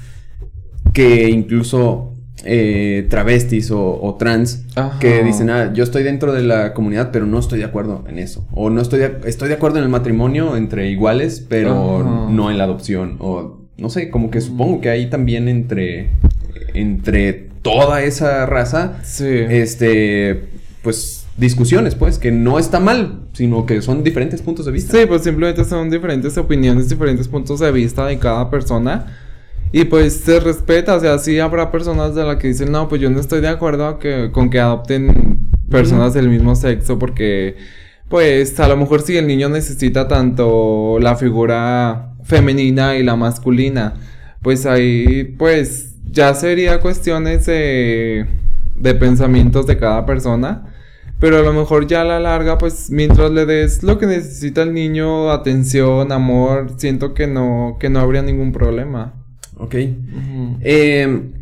que incluso eh, travestis o, trans que dicen, ah, yo estoy dentro de la comunidad, pero no estoy de acuerdo en eso. O no estoy de, estoy de acuerdo en el matrimonio entre iguales, pero no en la adopción. O no sé, como que supongo que hay también entre, entre toda esa raza, este, pues discusiones, pues, que no está mal, sino que son diferentes puntos de vista. Sí, pues simplemente son diferentes opiniones, diferentes puntos de vista de cada persona. Y pues se respeta, o sea, sí habrá personas de las que dicen, no, pues yo no estoy de acuerdo con que adopten personas del mismo sexo porque, pues a lo mejor si el niño necesita tanto la figura femenina y la masculina, pues ahí, pues ya sería cuestiones de, de pensamientos de cada persona. Pero a lo mejor ya a la larga, pues mientras le des lo que necesita el niño, atención, amor, siento que no, que no habría ningún problema. Ok. Em,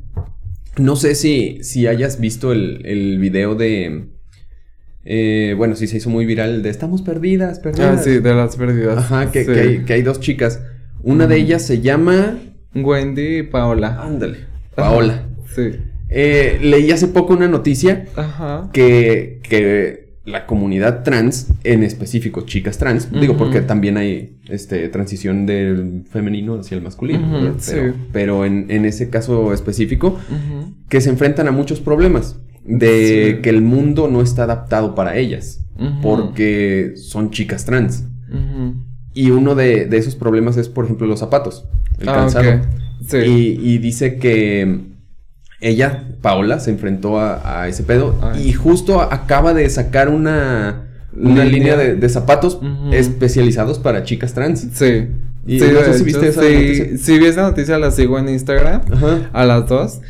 no sé si, si hayas visto el, el video de... Eh, bueno, sí se hizo muy viral de estamos perdidas, perdidas. Ah, sí, de las perdidas. Ajá, que, que, hay, dos chicas. Una de ellas se llama... Wendy y Paola. Ándale. Paola. sí. Eh, leí hace poco una noticia Que, que la comunidad trans, en específico chicas trans, digo porque también hay este, transición del femenino hacia el masculino, pero, en, ese caso específico, que se enfrentan a muchos problemas de que el mundo no está adaptado para ellas, porque son chicas trans. Y uno de, esos problemas es, por ejemplo, los zapatos, el ah, calzado. y dice que ella, Paola, se enfrentó a, ese pedo y justo acaba de sacar una, una línea de, zapatos especializados para chicas trans. Sí. sí, no sé si viste esa noticia. Sí, vi esa noticia, la sigo en Instagram a las dos.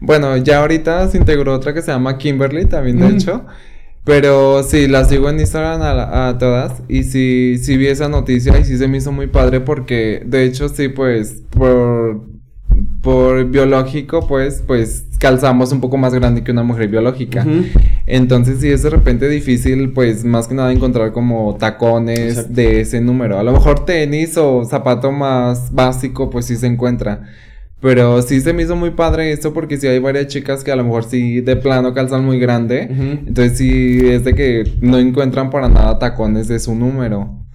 Bueno, ya ahorita se integró otra que se llama Kimberly, también de hecho. Pero sí, la sigo en Instagram a, a, todas. Y sí, sí vi esa noticia y sí se me hizo muy padre porque, de hecho, sí, pues, por por biológico, pues, pues calzamos un poco más grande que una mujer biológica. Entonces, sí es de repente difícil, pues, más que nada encontrar como tacones de ese número. A lo mejor tenis o zapato más básico, pues sí se encuentra. Pero sí se me hizo muy padre esto porque sí hay varias chicas que a lo mejor sí de plano calzan muy grande. Entonces sí es de que no encuentran para nada tacones de su número.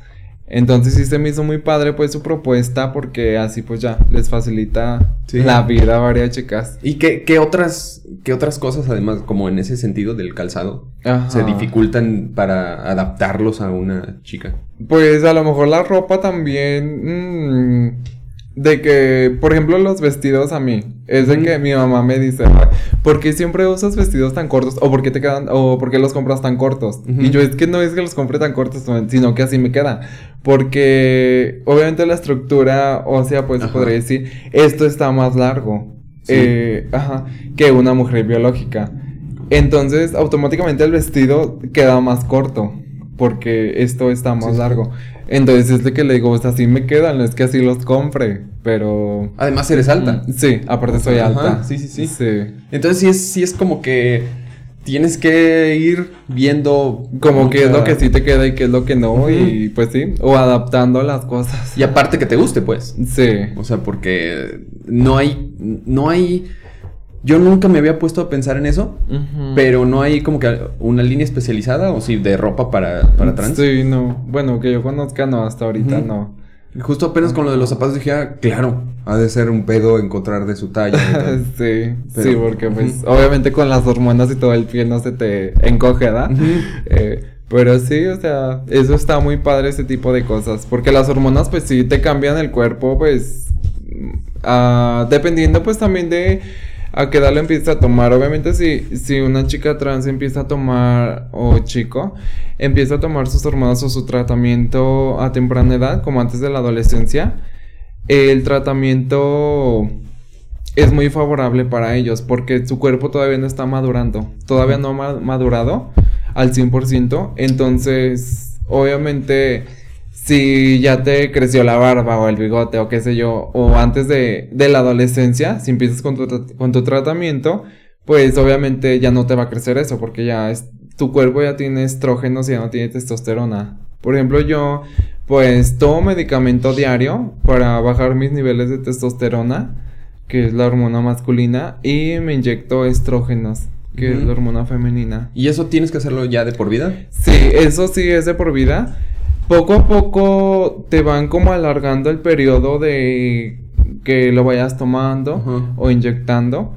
Entonces sí se me hizo muy padre pues su propuesta porque así pues ya les facilita la vida a varias chicas. ¿Y qué, qué, otras, qué otras cosas además como en ese sentido del calzado se dificultan para adaptarlos a una chica? Pues a lo mejor la ropa también... Mm, de que, por ejemplo, los vestidos a mí, es de que mi mamá me dice, ¿por qué siempre usas vestidos tan cortos? ¿O por qué te quedan, o por qué los compras tan cortos? Y yo es que no es que los compre tan cortos, sino que así me queda. Porque obviamente la estructura o sea, pues podría decir, esto está más largo. Eh, ajá, que una mujer biológica. Entonces, automáticamente el vestido queda más corto. Porque esto está más largo. Entonces es de que le digo, pues así me quedan, no es que así los compre, pero... Además eres alta. Mm, sí, aparte soy alta. Sí, sí, sí, sí. Entonces sí es, sí es como que tienes que ir viendo... Como qué es lo que sí te queda y qué es lo que no, y pues sí, o adaptando las cosas. Y aparte que te guste, pues. Sí. O sea, porque no hay, no hay yo nunca me había puesto a pensar en eso, pero no hay como que una línea especializada o sí de ropa para, para trans. Sí, no. Bueno, que yo conozca, no, hasta ahorita no. Justo apenas con lo de los zapatos dije, ah, claro, ha de ser un pedo encontrar de su talla. sí, sí, porque pues obviamente con las hormonas y todo el pie no se te encoge, ¿verdad? Eh, Pero sí, o sea, eso está muy padre ese tipo de cosas. Porque las hormonas, pues sí te cambian el cuerpo, pues. Uh, dependiendo, pues también de a qué edad lo empieza a tomar. Obviamente, si, si una chica trans empieza a tomar, o chico, empieza a tomar sus hormonas o su tratamiento a temprana edad, como antes de la adolescencia, el tratamiento es muy favorable para ellos porque su cuerpo todavía no está madurando, todavía no ha madurado al 100%. Entonces, obviamente, si ya te creció la barba o el bigote o qué sé yo, o antes de, de la adolescencia, si empiezas con tu, con tu tratamiento, pues obviamente ya no te va a crecer eso porque ya es, tu cuerpo ya tiene estrógenos y ya no tiene testosterona. Por ejemplo, yo pues tomo medicamento diario para bajar mis niveles de testosterona, que es la hormona masculina, y me inyecto estrógenos que es la hormona femenina. ¿Y eso tienes que hacerlo ya de por vida? Sí, eso sí es de por vida. Poco a poco te van como alargando el periodo de que lo vayas tomando o inyectando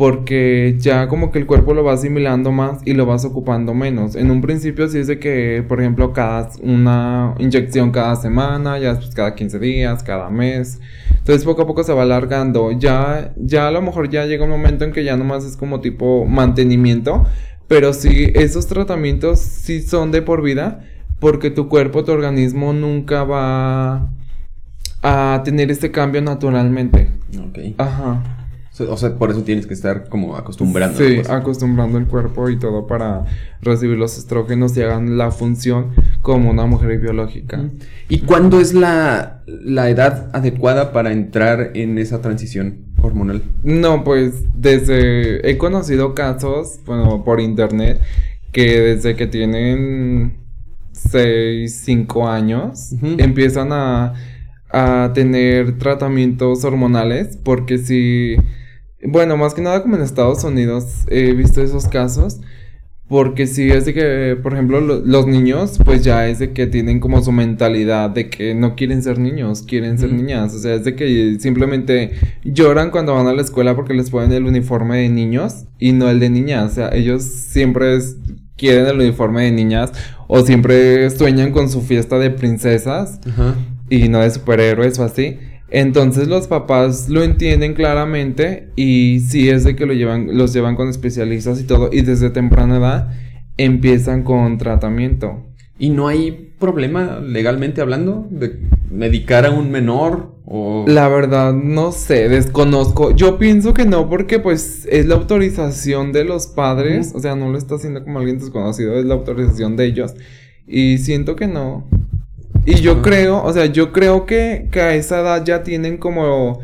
porque ya como que el cuerpo lo va asimilando más y lo vas ocupando menos. En un principio sí es de que, por ejemplo, cada una inyección cada semana, ya después cada 15 días, cada mes. Entonces poco a poco se va alargando. Ya, ya a lo mejor ya llega un momento en que ya nomás es como tipo mantenimiento. Pero sí, esos tratamientos sí son de por vida porque tu cuerpo, tu organismo nunca va a tener este cambio naturalmente. Ok. Ajá. O sea, por eso tienes que estar como acostumbrando. Sí, acostumbrando el cuerpo y todo para recibir los estrógenos y hagan la función como una mujer biológica. ¿Y cuándo es la, la edad adecuada para entrar en esa transición hormonal? No, pues desde... He conocido casos, bueno, por internet, que desde que tienen 6, 5 años, empiezan a, a tener tratamientos hormonales, porque si bueno, más que nada como en Estados Unidos he visto esos casos. Porque si es de que, por ejemplo, los niños, pues ya es de que tienen como su mentalidad de que no quieren ser niños, quieren ser niñas. O sea, es de que simplemente lloran cuando van a la escuela porque les ponen el uniforme de niños y no el de niñas. O sea, ellos siempre quieren el uniforme de niñas o siempre sueñan con su fiesta de princesas y no de superhéroes o así. Entonces los papás lo entienden claramente y sí es de que lo llevan, los llevan con especialistas y todo y desde temprana edad empiezan con tratamiento. ¿Y no hay problema legalmente hablando de medicar a un menor o...? La verdad no sé, desconozco. Yo pienso que no porque pues es la autorización de los padres, o sea, no lo está haciendo como alguien desconocido, es la autorización de ellos y siento que no. Y yo creo, o sea, yo creo que, que a esa edad ya tienen como,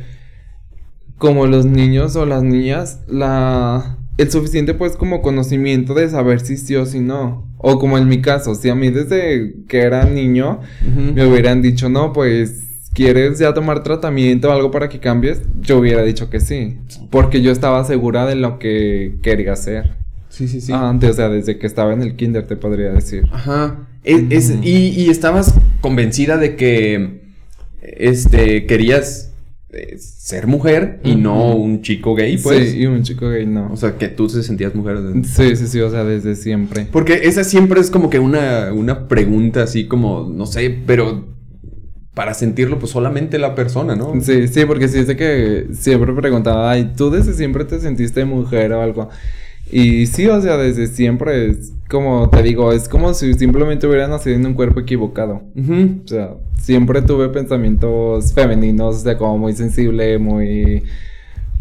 como los niños o las niñas, la, el suficiente pues como conocimiento de saber si sí o si no. O como en mi caso, si a mí desde que era niño me hubieran dicho, no, pues ¿quieres ya tomar tratamiento o algo para que cambies? Yo hubiera dicho que sí, porque yo estaba segura de lo que quería hacer. Sí, sí, sí. antes, o sea, desde que estaba en el kinder te podría decir. Ajá. Es, y, estabas convencida de que este querías eh, ser mujer y no un chico gay, pues. Sí, y un chico gay no. O sea, que tú te sentías mujer. Sí, sí, sí, o sea, desde siempre. Porque esa siempre es como que una, una pregunta así como, no sé, pero para sentirlo, pues solamente la persona, ¿no? Sí, sí, porque sí es de que siempre preguntaba, ay, ¿tú desde siempre te sentiste mujer o algo? Y sí, o sea, desde siempre es como te digo, es como si simplemente hubiera nacido en un cuerpo equivocado. O sea, siempre tuve pensamientos femeninos, o sea, como muy sensible, muy...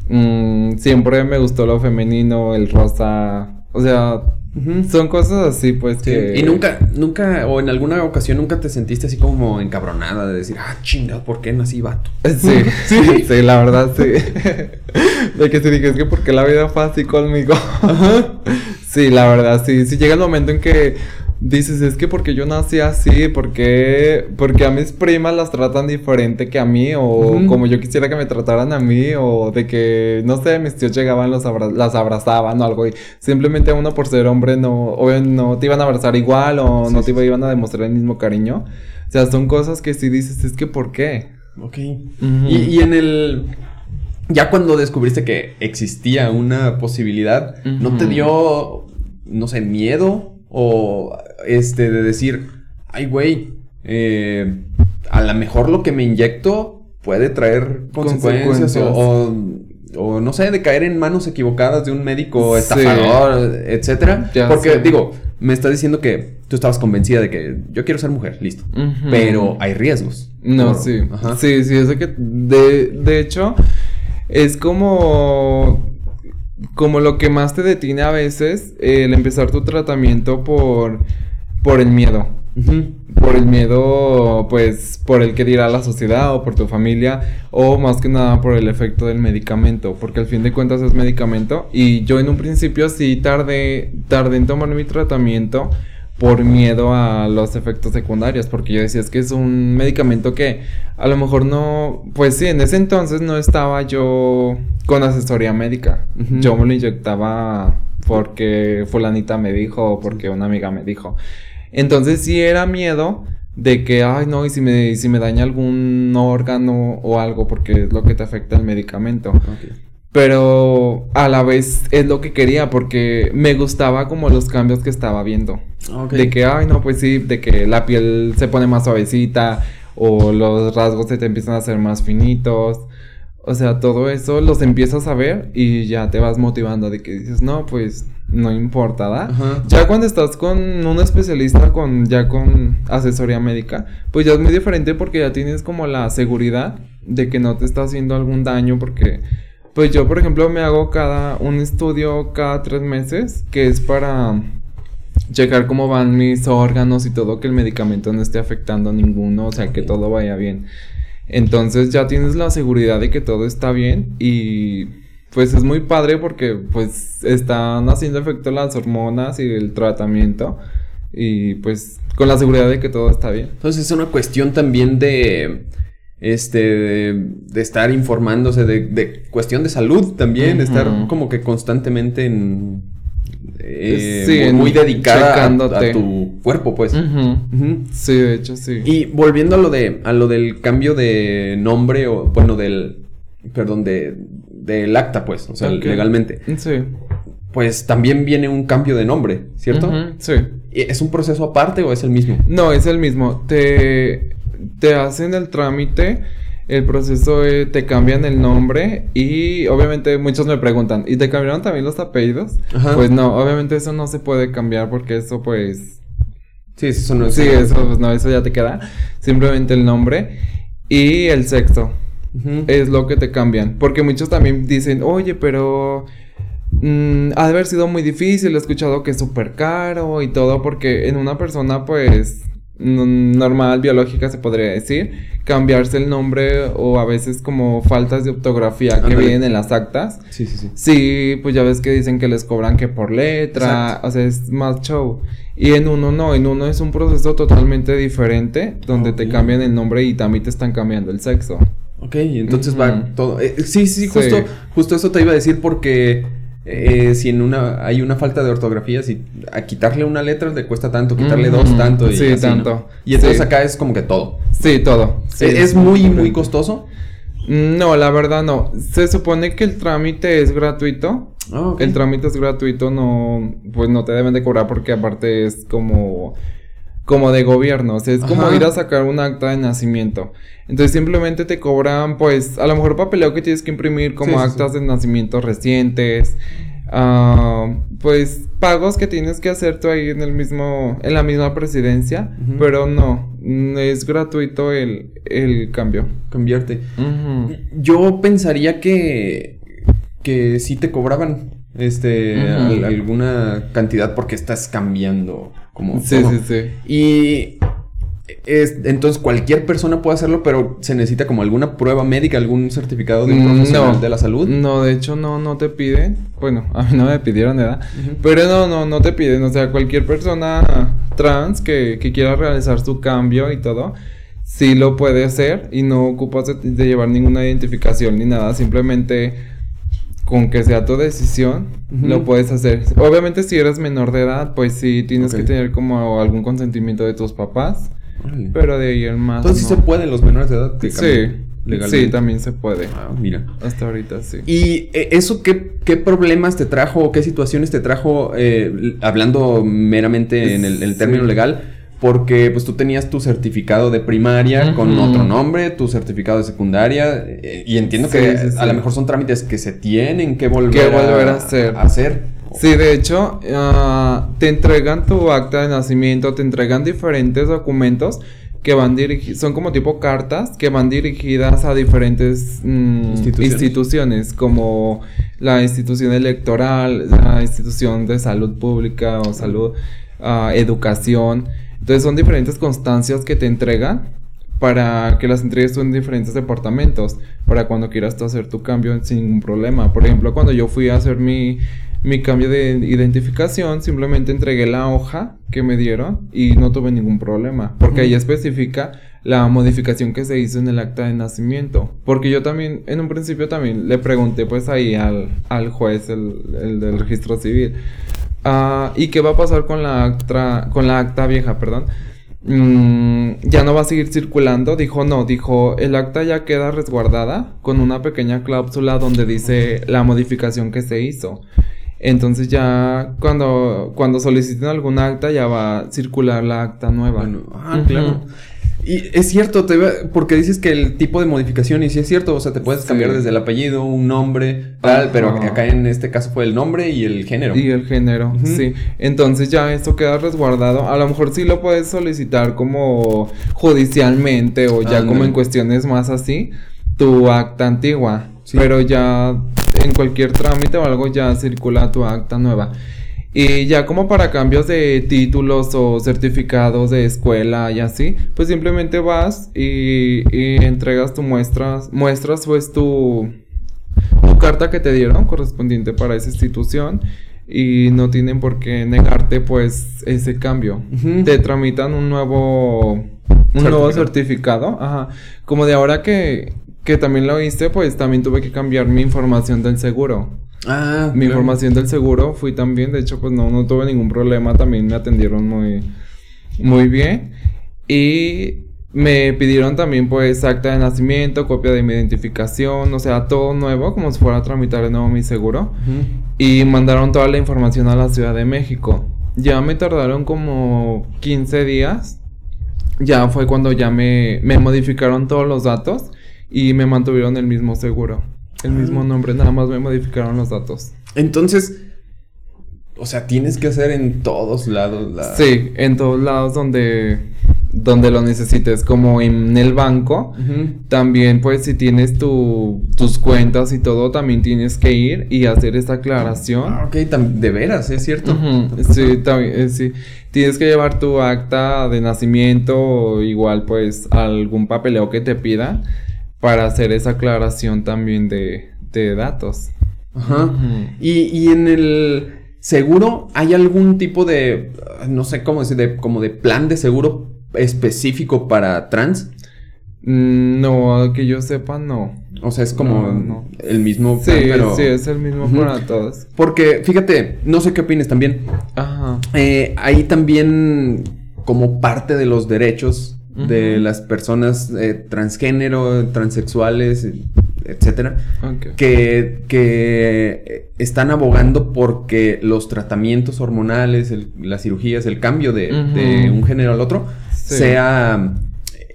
Mm, siempre me gustó lo femenino, el rosa. O sea, son cosas así, pues que. Y nunca, nunca, o en alguna ocasión nunca te sentiste así como encabronada de decir, ah, chingada, ¿por qué nací vato? Sí, sí, sí, la verdad, sí. de que te dije, es que porque la vida fue así conmigo. sí, la verdad, sí. Sí llega el momento en que dices, es que porque yo nací así, porque, porque a mis primas las tratan diferente que a mí, o como yo quisiera que me trataran a mí, o de que, no sé, mis tíos llegaban, los las abrazaban o algo, y simplemente uno por ser hombre no, o no te iban a abrazar igual, o no te iban a demostrar el mismo cariño. O sea, son cosas que si dices, es que ¿por qué? Ok. y, y en el ya cuando descubriste que existía una posibilidad, ¿no te dio, no sé, miedo o este, de decir, ay, güey, eh, a lo mejor lo que me inyecto puede traer consecuencias, O, o, no sé, de caer en manos equivocadas de un médico estafador, etcétera. Porque, digo, me está diciendo que tú estabas convencida de que yo quiero ser mujer, listo. Pero hay riesgos. No, sí. Sí, sí, es que, de, de hecho, es como como lo que más te detiene a veces el empezar tu tratamiento por, por el miedo. Por el miedo, pues, por el que dirá la sociedad o por tu familia, o más que nada por el efecto del medicamento, porque al fin de cuentas es medicamento. Y yo en un principio sí tardé, tardé en tomar mi tratamiento por miedo a los efectos secundarios, porque yo decía es que es un medicamento que a lo mejor no, pues sí, en ese entonces no estaba yo con asesoría médica, yo me lo inyectaba porque fulanita me dijo o porque una amiga me dijo. Entonces sí era miedo de que, ay no, y si me, si me daña algún órgano o algo, porque es lo que te afecta el medicamento. Pero a la vez es lo que quería porque me gustaba como los cambios que estaba viendo. De que, ay, no, pues sí, de que la piel se pone más suavecita o los rasgos se te empiezan a hacer más finitos. O sea, todo eso los empiezas a ver y ya te vas motivando de que dices, no, pues no importa, ¿da? Ya cuando estás con un especialista, con ya con asesoría médica, pues ya es muy diferente porque ya tienes como la seguridad de que no te está haciendo algún daño porque pues yo por ejemplo me hago cada un estudio cada tres meses que es para checar cómo van mis órganos y todo, que el medicamento no esté afectando a ninguno, o sea, que todo vaya bien. Entonces ya tienes la seguridad de que todo está bien y pues es muy padre porque pues están haciendo efecto las hormonas y el tratamiento y pues con la seguridad de que todo está bien. Entonces es una cuestión también de este de, estar informándose de, cuestión de salud también, estar como que constantemente en eh, muy, dedicada a, tu cuerpo, pues. Sí, de hecho, sí. Y volviendo a lo de a lo del cambio de nombre o bueno del perdón de del acta, pues, o sea, legalmente. Sí. Pues también viene un cambio de nombre, ¿cierto? sí. ¿Es un proceso aparte o es el mismo? No, es el mismo. Te te hacen el trámite el proceso te cambian el nombre y obviamente muchos me preguntan, ¿y te cambiaron también los apellidos? Pues no, obviamente eso no se puede cambiar porque eso pues... Sí, eso no Sí, eso pues no, eso ya te queda. Simplemente el nombre y el sexo. Es lo que te cambian. Porque muchos también dicen, oye, pero... Mm, ha de haber sido muy difícil, he escuchado que es súper caro y todo, porque en una persona pues normal, biológica se podría decir, cambiarse el nombre o a veces como faltas de ortografía que vienen en las actas. Sí, sí, sí. Sí, pues ya ves que dicen que les cobran que por letra, o sea, es más show. Y en uno no, en uno es un proceso totalmente diferente, donde te cambian el nombre y también te están cambiando el sexo. Ok, entonces va todo. Eh, sí, sí, justo, justo eso te iba a decir porque eh, si en una hay una falta de ortografía, si a quitarle una letra le cuesta tanto, quitarle dos tanto y sí, tanto. Y entonces acá es como que todo. Sí, todo. ¿Es, muy, muy costoso? No, la verdad no. Se supone que el trámite es gratuito. Ah, el trámite es gratuito, no, pues no te deben de cobrar porque aparte es como como de gobierno, o sea, es como ir a sacar un acta de nacimiento. Entonces simplemente te cobran, pues, a lo mejor papeleo que tienes que imprimir como actas de nacimiento recientes, uh, pues pagos que tienes que hacer tú ahí en el mismo, en la misma presidencia, pero no, es gratuito el, el cambio. Cambiarte. Yo pensaría que, que sí te cobraban, este, alguna cantidad porque estás cambiando como sí, sí, sí. Y es, entonces cualquier persona puede hacerlo, pero se necesita como alguna prueba médica, algún certificado de un mm, profesional de la salud. No, de hecho no, no te piden. Bueno, a mí no me pidieron edad. Pero no, no, no te piden. O sea, cualquier persona trans que, que quiera realizar su cambio y todo, sí lo puede hacer y no ocupas de llevar ninguna identificación ni nada. Simplemente con que sea tu decisión, lo puedes hacer. Obviamente si eres menor de edad, pues sí tienes que tener como algún consentimiento de tus papás. Pero de ahí en más. Entonces sí se puede los menores de edad. sí. legalmente. Sí, también se puede. Ah, mira. Hasta ahorita sí. ¿Y eh, eso qué, qué problemas te trajo, qué situaciones te trajo, eh, hablando meramente en el, término legal? Porque pues tú tenías tu certificado de primaria con otro nombre, tu certificado de secundaria, eh, y entiendo que a lo mejor son trámites que se tienen que volver, a, hacer. Sí, de hecho, ah, te entregan tu acta de nacimiento, te entregan diferentes documentos que van dirigidos, son como tipo cartas que van dirigidas a diferentes mm, instituciones. como la institución electoral, la institución de salud pública o salud, uh, educación. Entonces son diferentes constancias que te entregan para que las entregues en diferentes departamentos, para cuando quieras hacer tu cambio sin ningún problema. Por ejemplo, cuando yo fui a hacer mi mi cambio de identificación, simplemente entregué la hoja que me dieron y no tuve ningún problema, porque ahí especifica la modificación que se hizo en el acta de nacimiento. Porque yo también, en un principio también le pregunté pues ahí al, al juez, el, del registro civil, ah, ¿y qué va a pasar con la acta, con la acta vieja, perdón? Mm, ya no va a seguir circulando. Dijo, no, dijo, el acta ya queda resguardada con una pequeña cláusula donde dice la modificación que se hizo. Entonces ya cuando, cuando soliciten algún acta ya va a circular la acta nueva. ah, claro. Y es cierto, te, porque dices que el tipo de modificación, y sí es cierto, o sea, te puedes cambiar desde el apellido, un nombre, tal, pero acá en este caso fue el nombre y el género. Y el género, sí. Entonces ya esto queda resguardado. A lo mejor sí lo puedes solicitar como judicialmente o ya como en cuestiones más así, tu acta antigua. Pero ya en cualquier trámite o algo ya circula tu acta nueva. Y ya como para cambios de títulos o certificados de escuela y así, pues simplemente vas y, entregas tu muestras, muestras pues tu, tu carta que te dieron correspondiente para esa institución y no tienen por qué negarte pues ese cambio. Te tramitan un nuevo un nuevo certificado, ajá, como de ahora que que también lo viste, pues también tuve que cambiar mi información del seguro. Ah, mi información del seguro fui también, de hecho, pues no, no tuve ningún problema, también me atendieron muy, muy bien. Y me pidieron también, pues, acta de nacimiento, copia de mi identificación, o sea, todo nuevo, como si fuera a tramitar de nuevo mi seguro. Y mandaron toda la información a la Ciudad de México. Ya me tardaron como 15 días. Ya fue cuando ya me, me modificaron todos los datos y me mantuvieron el mismo seguro, el mismo nombre, nada más me modificaron los datos. Entonces, o sea, tienes que hacer en todos lados la... Sí, en todos lados donde, donde lo necesites, como en el banco. También, pues, si tienes tu, tus cuentas y todo, también tienes que ir y hacer esta aclaración. Ah, ok, de veras, es cierto. Sí, también, eh, sí. Tienes que llevar tu acta de nacimiento o igual, pues, algún papeleo que te pida para hacer esa aclaración también de, datos. Ajá. y, en el seguro, ¿hay algún tipo de, no sé cómo decir, de, como de plan de seguro específico para trans? Mm, no, que yo sepa, no. O sea, es como el mismo plan, sí, pero... Sí, es el mismo para todos. Porque, fíjate, no sé qué opines también. Ajá. Eh, hay también como parte de los derechos de las personas eh, transgénero, transexuales, etcétera, que, que están abogando porque los tratamientos hormonales, las cirugías, el cambio de, un género al otro, sea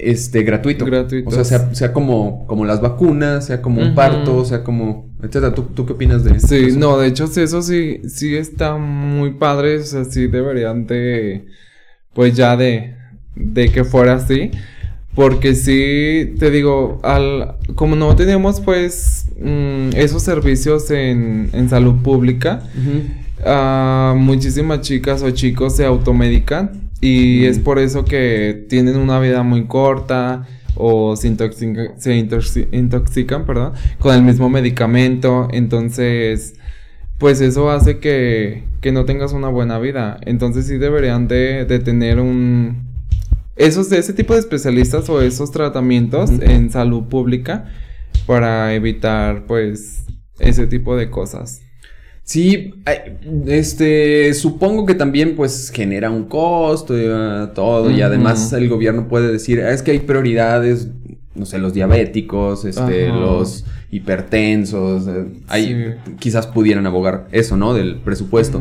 este gratuito. O sea, sea, sea, como, como las vacunas, sea como un parto, sea como, etcétera. ¿Tú, ¿Tú, qué opinas de eso? Sí, no, de hecho, eso sí, sí está muy padre. O sea, sí deberían de, pues ya de, de que fuera así. Porque sí, te digo, al, como no tenemos pues mm, esos servicios en, en salud pública, ah, muchísimas chicas o chicos se automedican y es por eso que tienen una vida muy corta o se, se intoxican perdón, con el mismo medicamento. Entonces, pues eso hace que, que no tengas una buena vida. Entonces sí deberían de, de tener un esos, ese tipo de especialistas o esos tratamientos en salud pública para evitar, pues, ese tipo de cosas. Sí, este, supongo que también pues genera un costo y ah, todo y además el gobierno puede decir, ah, es que hay prioridades no sé, los diabéticos, este, los hipertensos, eh, ahí quizás pudieran abogar eso, ¿no? Del presupuesto.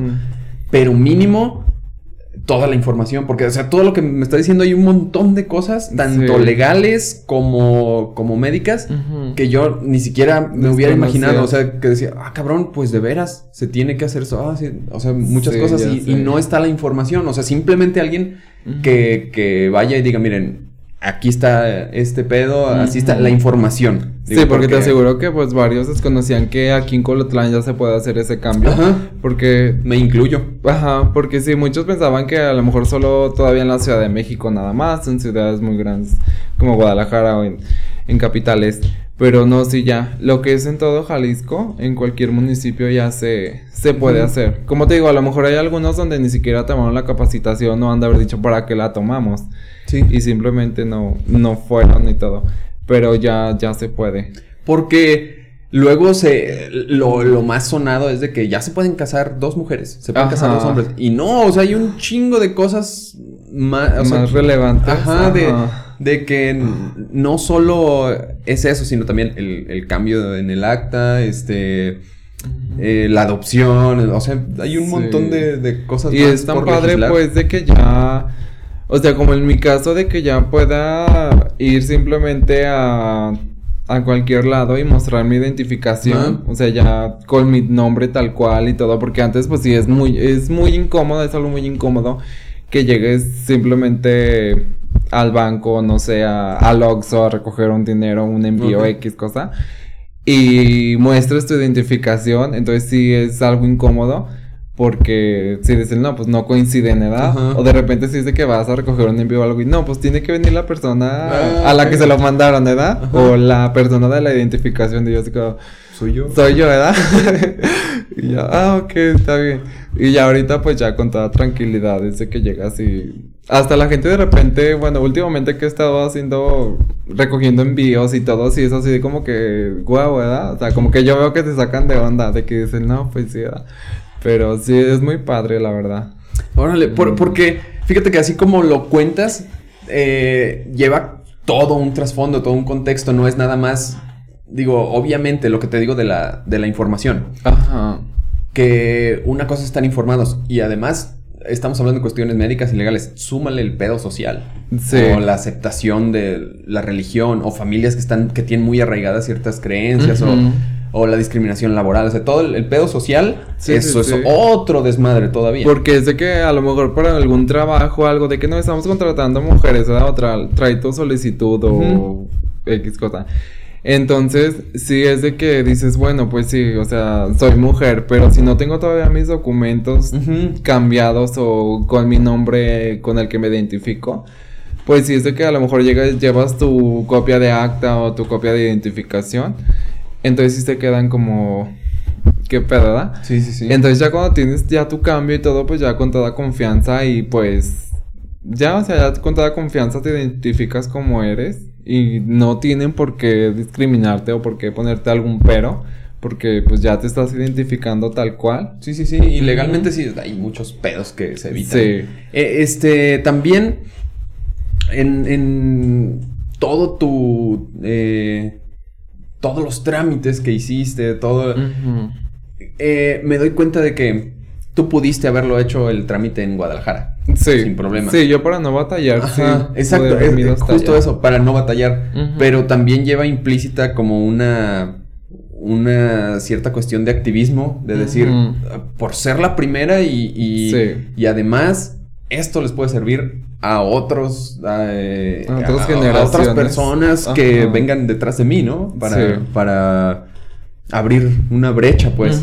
Pero mínimo toda la información, porque, o sea, todo lo que me está diciendo hay un montón de cosas, tanto legales como, como médicas, que yo ni siquiera me hubiera imaginado, o sea, que decía, ah, cabrón, pues de veras, se tiene que hacer eso, ah, o sea, muchas cosas y, no está la información, o sea, simplemente alguien que, que vaya y diga, miren, aquí está este pedo, así está la información. sí, porque, te aseguro que pues varios desconocían que aquí en Colotlán ya se puede hacer ese cambio. Ajá. Porque... Me incluyo. Ajá, porque sí, muchos pensaban que a lo mejor solo todavía en la Ciudad de México nada más, en ciudades muy grandes como Guadalajara o en, en capitales. Pero no, sí, ya. Lo que es en todo Jalisco, en cualquier municipio ya se, se puede hacer. Como te digo, a lo mejor hay algunos donde ni siquiera tomaron la capacitación o han de haber dicho para qué la tomamos. Sí. Y simplemente no, no fueron y todo. Pero ya, ya se puede. Porque luego se lo, lo, más sonado es de que ya se pueden casar dos mujeres, se pueden casar dos hombres. Y no, o sea, hay un chingo de cosas más, más relevantes. Ajá, de de que no solo es eso, sino también el, cambio en el acta, este... Eh, la adopción, o sea, hay un montón de, cosas. Y es tan padre, pues, de que ya, o sea, como en mi caso, de que ya pueda ir simplemente a, a cualquier lado y mostrar mi identificación, o sea, ya con mi nombre tal cual y todo, porque antes, pues sí, es muy, es muy incómodo, es algo muy incómodo que llegues simplemente al banco, no sé, a, al Oxxo a recoger un dinero, un envío X cosa, y muestres tu identificación, entonces sí es algo incómodo. Porque si dicen, no, pues no coincide en edad. O de repente si dice que vas a recoger un envío o algo y no, pues tiene que venir la persona ah, a la que se lo mandaron, ¿verdad? O la persona de la identificación de ellos. Soy yo. Soy yo, ¿verdad? y ya, ah, ok, está bien. Y ya ahorita pues ya con toda tranquilidad, desde que llegas y... Hasta la gente de repente, bueno, últimamente que he estado haciendo, recogiendo envíos y todo, sí es así de como que, guau, ¿verdad? O sea, como que yo veo que te sacan de onda, de que dicen, no, pues sí, ¿verdad? Pero sí, es muy padre, la verdad. Órale, por, porque fíjate que así como lo cuentas, eh, lleva todo un trasfondo, todo un contexto, no es nada más digo, obviamente lo que te digo de la, de la información. Ajá. Que una cosa es estar informados y además estamos hablando de cuestiones médicas y legales. Súmale el pedo social. Sí. O la aceptación de la religión o familias que están, que tienen muy arraigadas ciertas creencias o, o, la discriminación laboral. O sea, todo el, pedo social, eso es otro desmadre todavía. Porque es de que a lo mejor para algún trabajo, algo de que no estamos contratando mujeres, ¿verdad? O trae tu solicitud o X cosa. Entonces, sí es de que dices, bueno, pues sí, o sea, soy mujer, pero si no tengo todavía mis documentos cambiados o con mi nombre con el que me identifico, pues sí es de que a lo mejor llegas, llevas tu copia de acta o tu copia de identificación, entonces sí se quedan como, qué pedo, ¿verdad? Sí, sí, sí. Entonces ya cuando tienes ya tu cambio y todo, pues ya con toda confianza y pues ya, o sea, ya con toda confianza te identificas como eres y no tienen por qué discriminarte o por qué ponerte algún pero. Porque pues ya te estás identificando tal cual. Sí, sí, sí. Y legalmente sí hay muchos pedos que se evitan. Sí. Eh, este, también en, en todo tu... Eh, todos los trámites que hiciste, todo... Eh, me doy cuenta de que tú pudiste haberlo hecho el trámite en Guadalajara. Sí. Sin problema. Sí, yo para no batallar. sí, exacto. Es, justo eso, para no batallar. Pero también lleva implícita como una una cierta cuestión de activismo, de decir, por ser la primera y, y, además esto les puede servir a otros, a, eh, otras personas que vengan detrás de mí, ¿no? Para, para abrir una brecha, pues.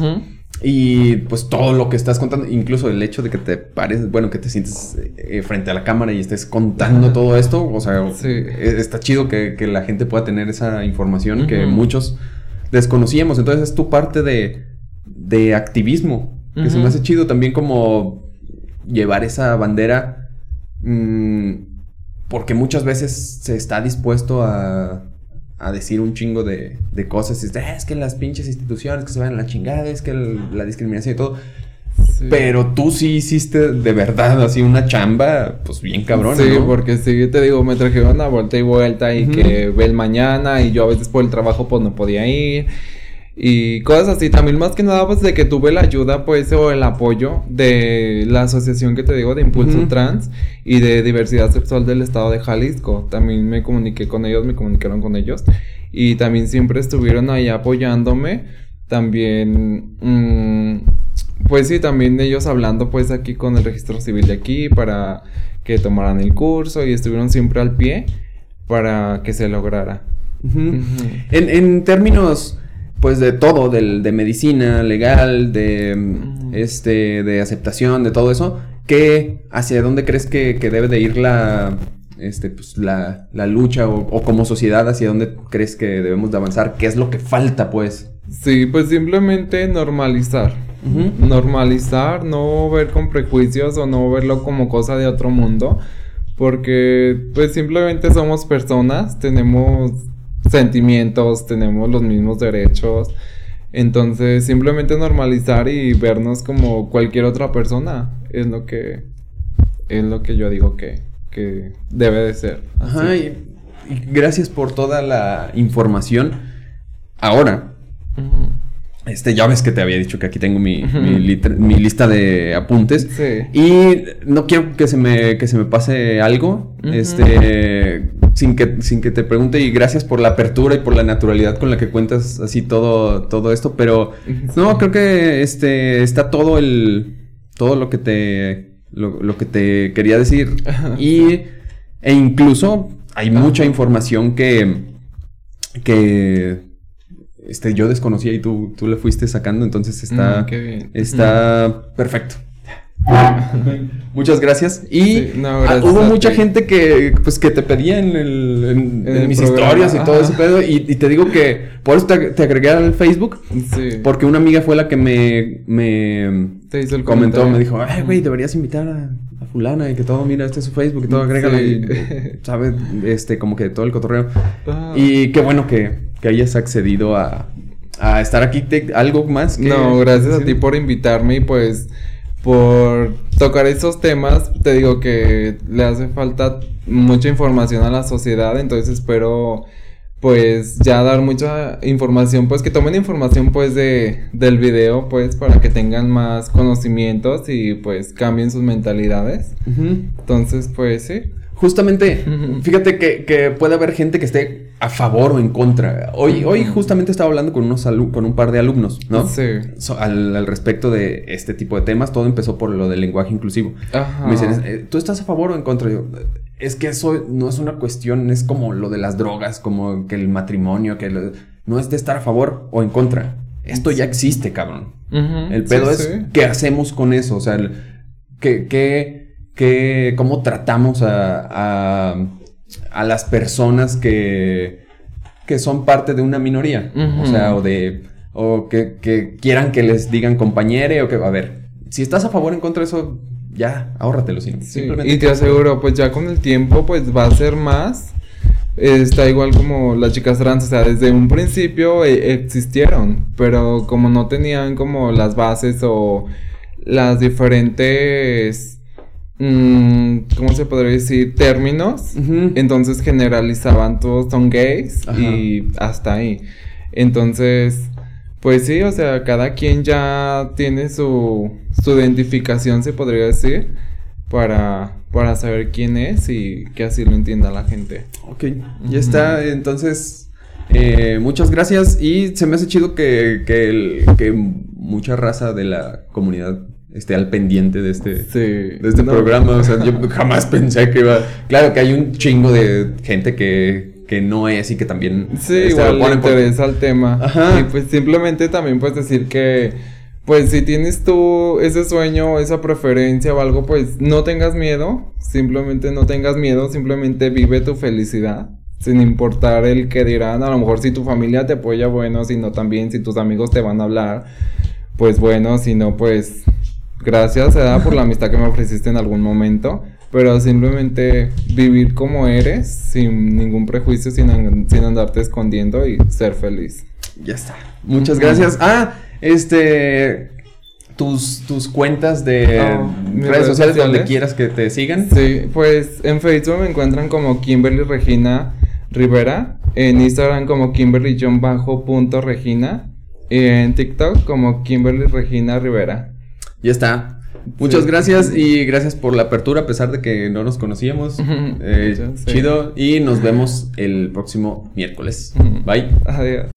Y pues todo lo que estás contando, incluso el hecho de que te pares, bueno, que te sientes eh, frente a la cámara y estés contando todo esto, o sea, e, está chido que, la gente pueda tener esa información que muchos desconocíamos. Entonces es tu parte de, de activismo, que se me hace chido también como llevar esa bandera, mm, porque muchas veces se está dispuesto a a decir un chingo de, cosas. Y es, ah, es que las pinches instituciones que se van a la chingada, es que la discriminación y todo. Pero tú sí hiciste de verdad así una chamba, pues bien cabrón. Sí, porque sí, te digo, me trajeron una vuelta y vuelta y que ve el mañana y yo a veces por el trabajo pues no podía ir y cosas así. También más que nada pues de que tuve la ayuda pues o el apoyo de la asociación que te digo de Impulso Trans y de Diversidad Sexual del Estado de Jalisco. También me comuniqué con ellos, me comunicaron con ellos y también siempre estuvieron ahí apoyándome. También... Mmm, pues sí, también ellos hablando pues aquí con el registro civil de aquí para que tomaran el curso y estuvieron siempre al pie para que se lograra. En, términos pues de todo, del, de medicina legal, de este, de aceptación, de todo eso, ¿qué, hacia dónde crees que, debe de ir la, este, pues, la, lucha o, o, como sociedad, hacia dónde crees que debemos de avanzar? ¿Qué es lo que falta, pues? Sí, pues simplemente normalizar. Normalizar, no ver con prejuicios o no verlo como cosa de otro mundo. Porque pues simplemente somos personas, tenemos sentimientos, tenemos los mismos derechos. Entonces simplemente normalizar y vernos como cualquier otra persona es lo que es lo que yo digo que, que debe de ser. Ajá, y, gracias por toda la información. Ahora, este, ya ves que te había dicho que aquí tengo mi, lista de apuntes. Y no quiero que se me, que se me pase algo. Este. Sin que, sin que te pregunte. Y gracias por la apertura y por la naturalidad con la que cuentas así todo, todo esto. Pero. No, creo que este. está todo el. todo lo que te. lo, que te quería decir. Y. E incluso hay mucha información que. que este, yo desconocía y tú, tú le fuiste sacando, entonces está, mm, está perfecto. Muchas gracias. Y ah, hubo mucha gente que, pues, que te pedía en, el, mis historias y todo ese pedo. Y, te digo que por eso te, agregué al Facebook. Sí. Porque una amiga fue la que me, me comentó, me dijo, ay, güey, deberías invitar a, fulana y que todo, mira, este es su Facebook y todo, agrégalo. Y, ¿sabes? Este, como que todo el cotorreo. Ah. Y qué bueno que, que hayas accedido a, a estar aquí. ¿Algo más? no, gracias a ti por invitarme y pues por tocar esos temas. Te digo que le hace falta mucha información a la sociedad, entonces espero pues ya dar mucha información, pues que tomen información pues de del video, pues para que tengan más conocimientos y pues cambien sus mentalidades. Entonces, pues sí. Justamente, fíjate que, puede haber gente que esté a favor o en contra. Hoy, hoy justamente estaba hablando con, unos con un par de alumnos, ¿no? Sí. al, respecto de este tipo de temas, todo empezó por lo del lenguaje inclusivo. Me dicen, eh, ¿tú estás a favor o en contra? Yo, es que eso no es una cuestión, es como lo de las drogas, como que el matrimonio, que no es de estar a favor o en contra. Esto ya existe, cabrón. el pedo es qué hacemos con eso, o sea, qué... qué que, cómo tratamos a, a, las personas que, que son parte de una minoría. O sea, o de. O que, que, quieran que les digan compañere o que. A ver, si estás a favor o en contra de eso, ya, ahórratelo. Simplemente. Y te aseguro, pues ya con el tiempo, pues va a ser más. Está igual como las chicas trans, o sea, desde un principio eh, existieron, pero como no tenían como las bases o las diferentes ¿cómo se podría decir? Términos. Entonces generalizaban todos son gays y hasta ahí. Entonces, pues sí, o sea, cada quien ya tiene su, su identificación, se podría decir, para, para saber quién es y que así lo entienda la gente. Ok, ya está. Entonces, eh, muchas gracias y se me hace chido que, que, que mucha raza de la comunidad esté al pendiente de este, de este programa. O sea, yo jamás pensé que iba. Claro que hay un chingo de gente que, que no es y que también. Sí, este, igual le interesa el tema. Ajá. Y pues simplemente también puedes decir que. Pues si tienes tú ese sueño, esa preferencia o algo, pues no tengas miedo. Simplemente no tengas miedo, simplemente vive tu felicidad. Sin importar el que dirán, a lo mejor si tu familia te apoya, bueno, si no también, si tus amigos te van a hablar, pues bueno, si no, pues Gracias, Eda, por la amistad que me ofreciste en algún momento. Pero simplemente vivir como eres, sin ningún prejuicio, sin, sin andarte escondiendo y ser feliz. Ya está. Muchas gracias. Ah, este. tus, tus cuentas de oh, redes, sociales, donde quieras que te sigan. Sí, pues en Facebook me encuentran como Kimberly Regina Rivera, en Instagram como Kimberly punto Regina y en TikTok como Kimberly Regina Rivera. Ya está. Muchas gracias y gracias por la apertura a pesar de que no nos conocíamos. Eh, chido y nos vemos el próximo miércoles. Bye. Adiós.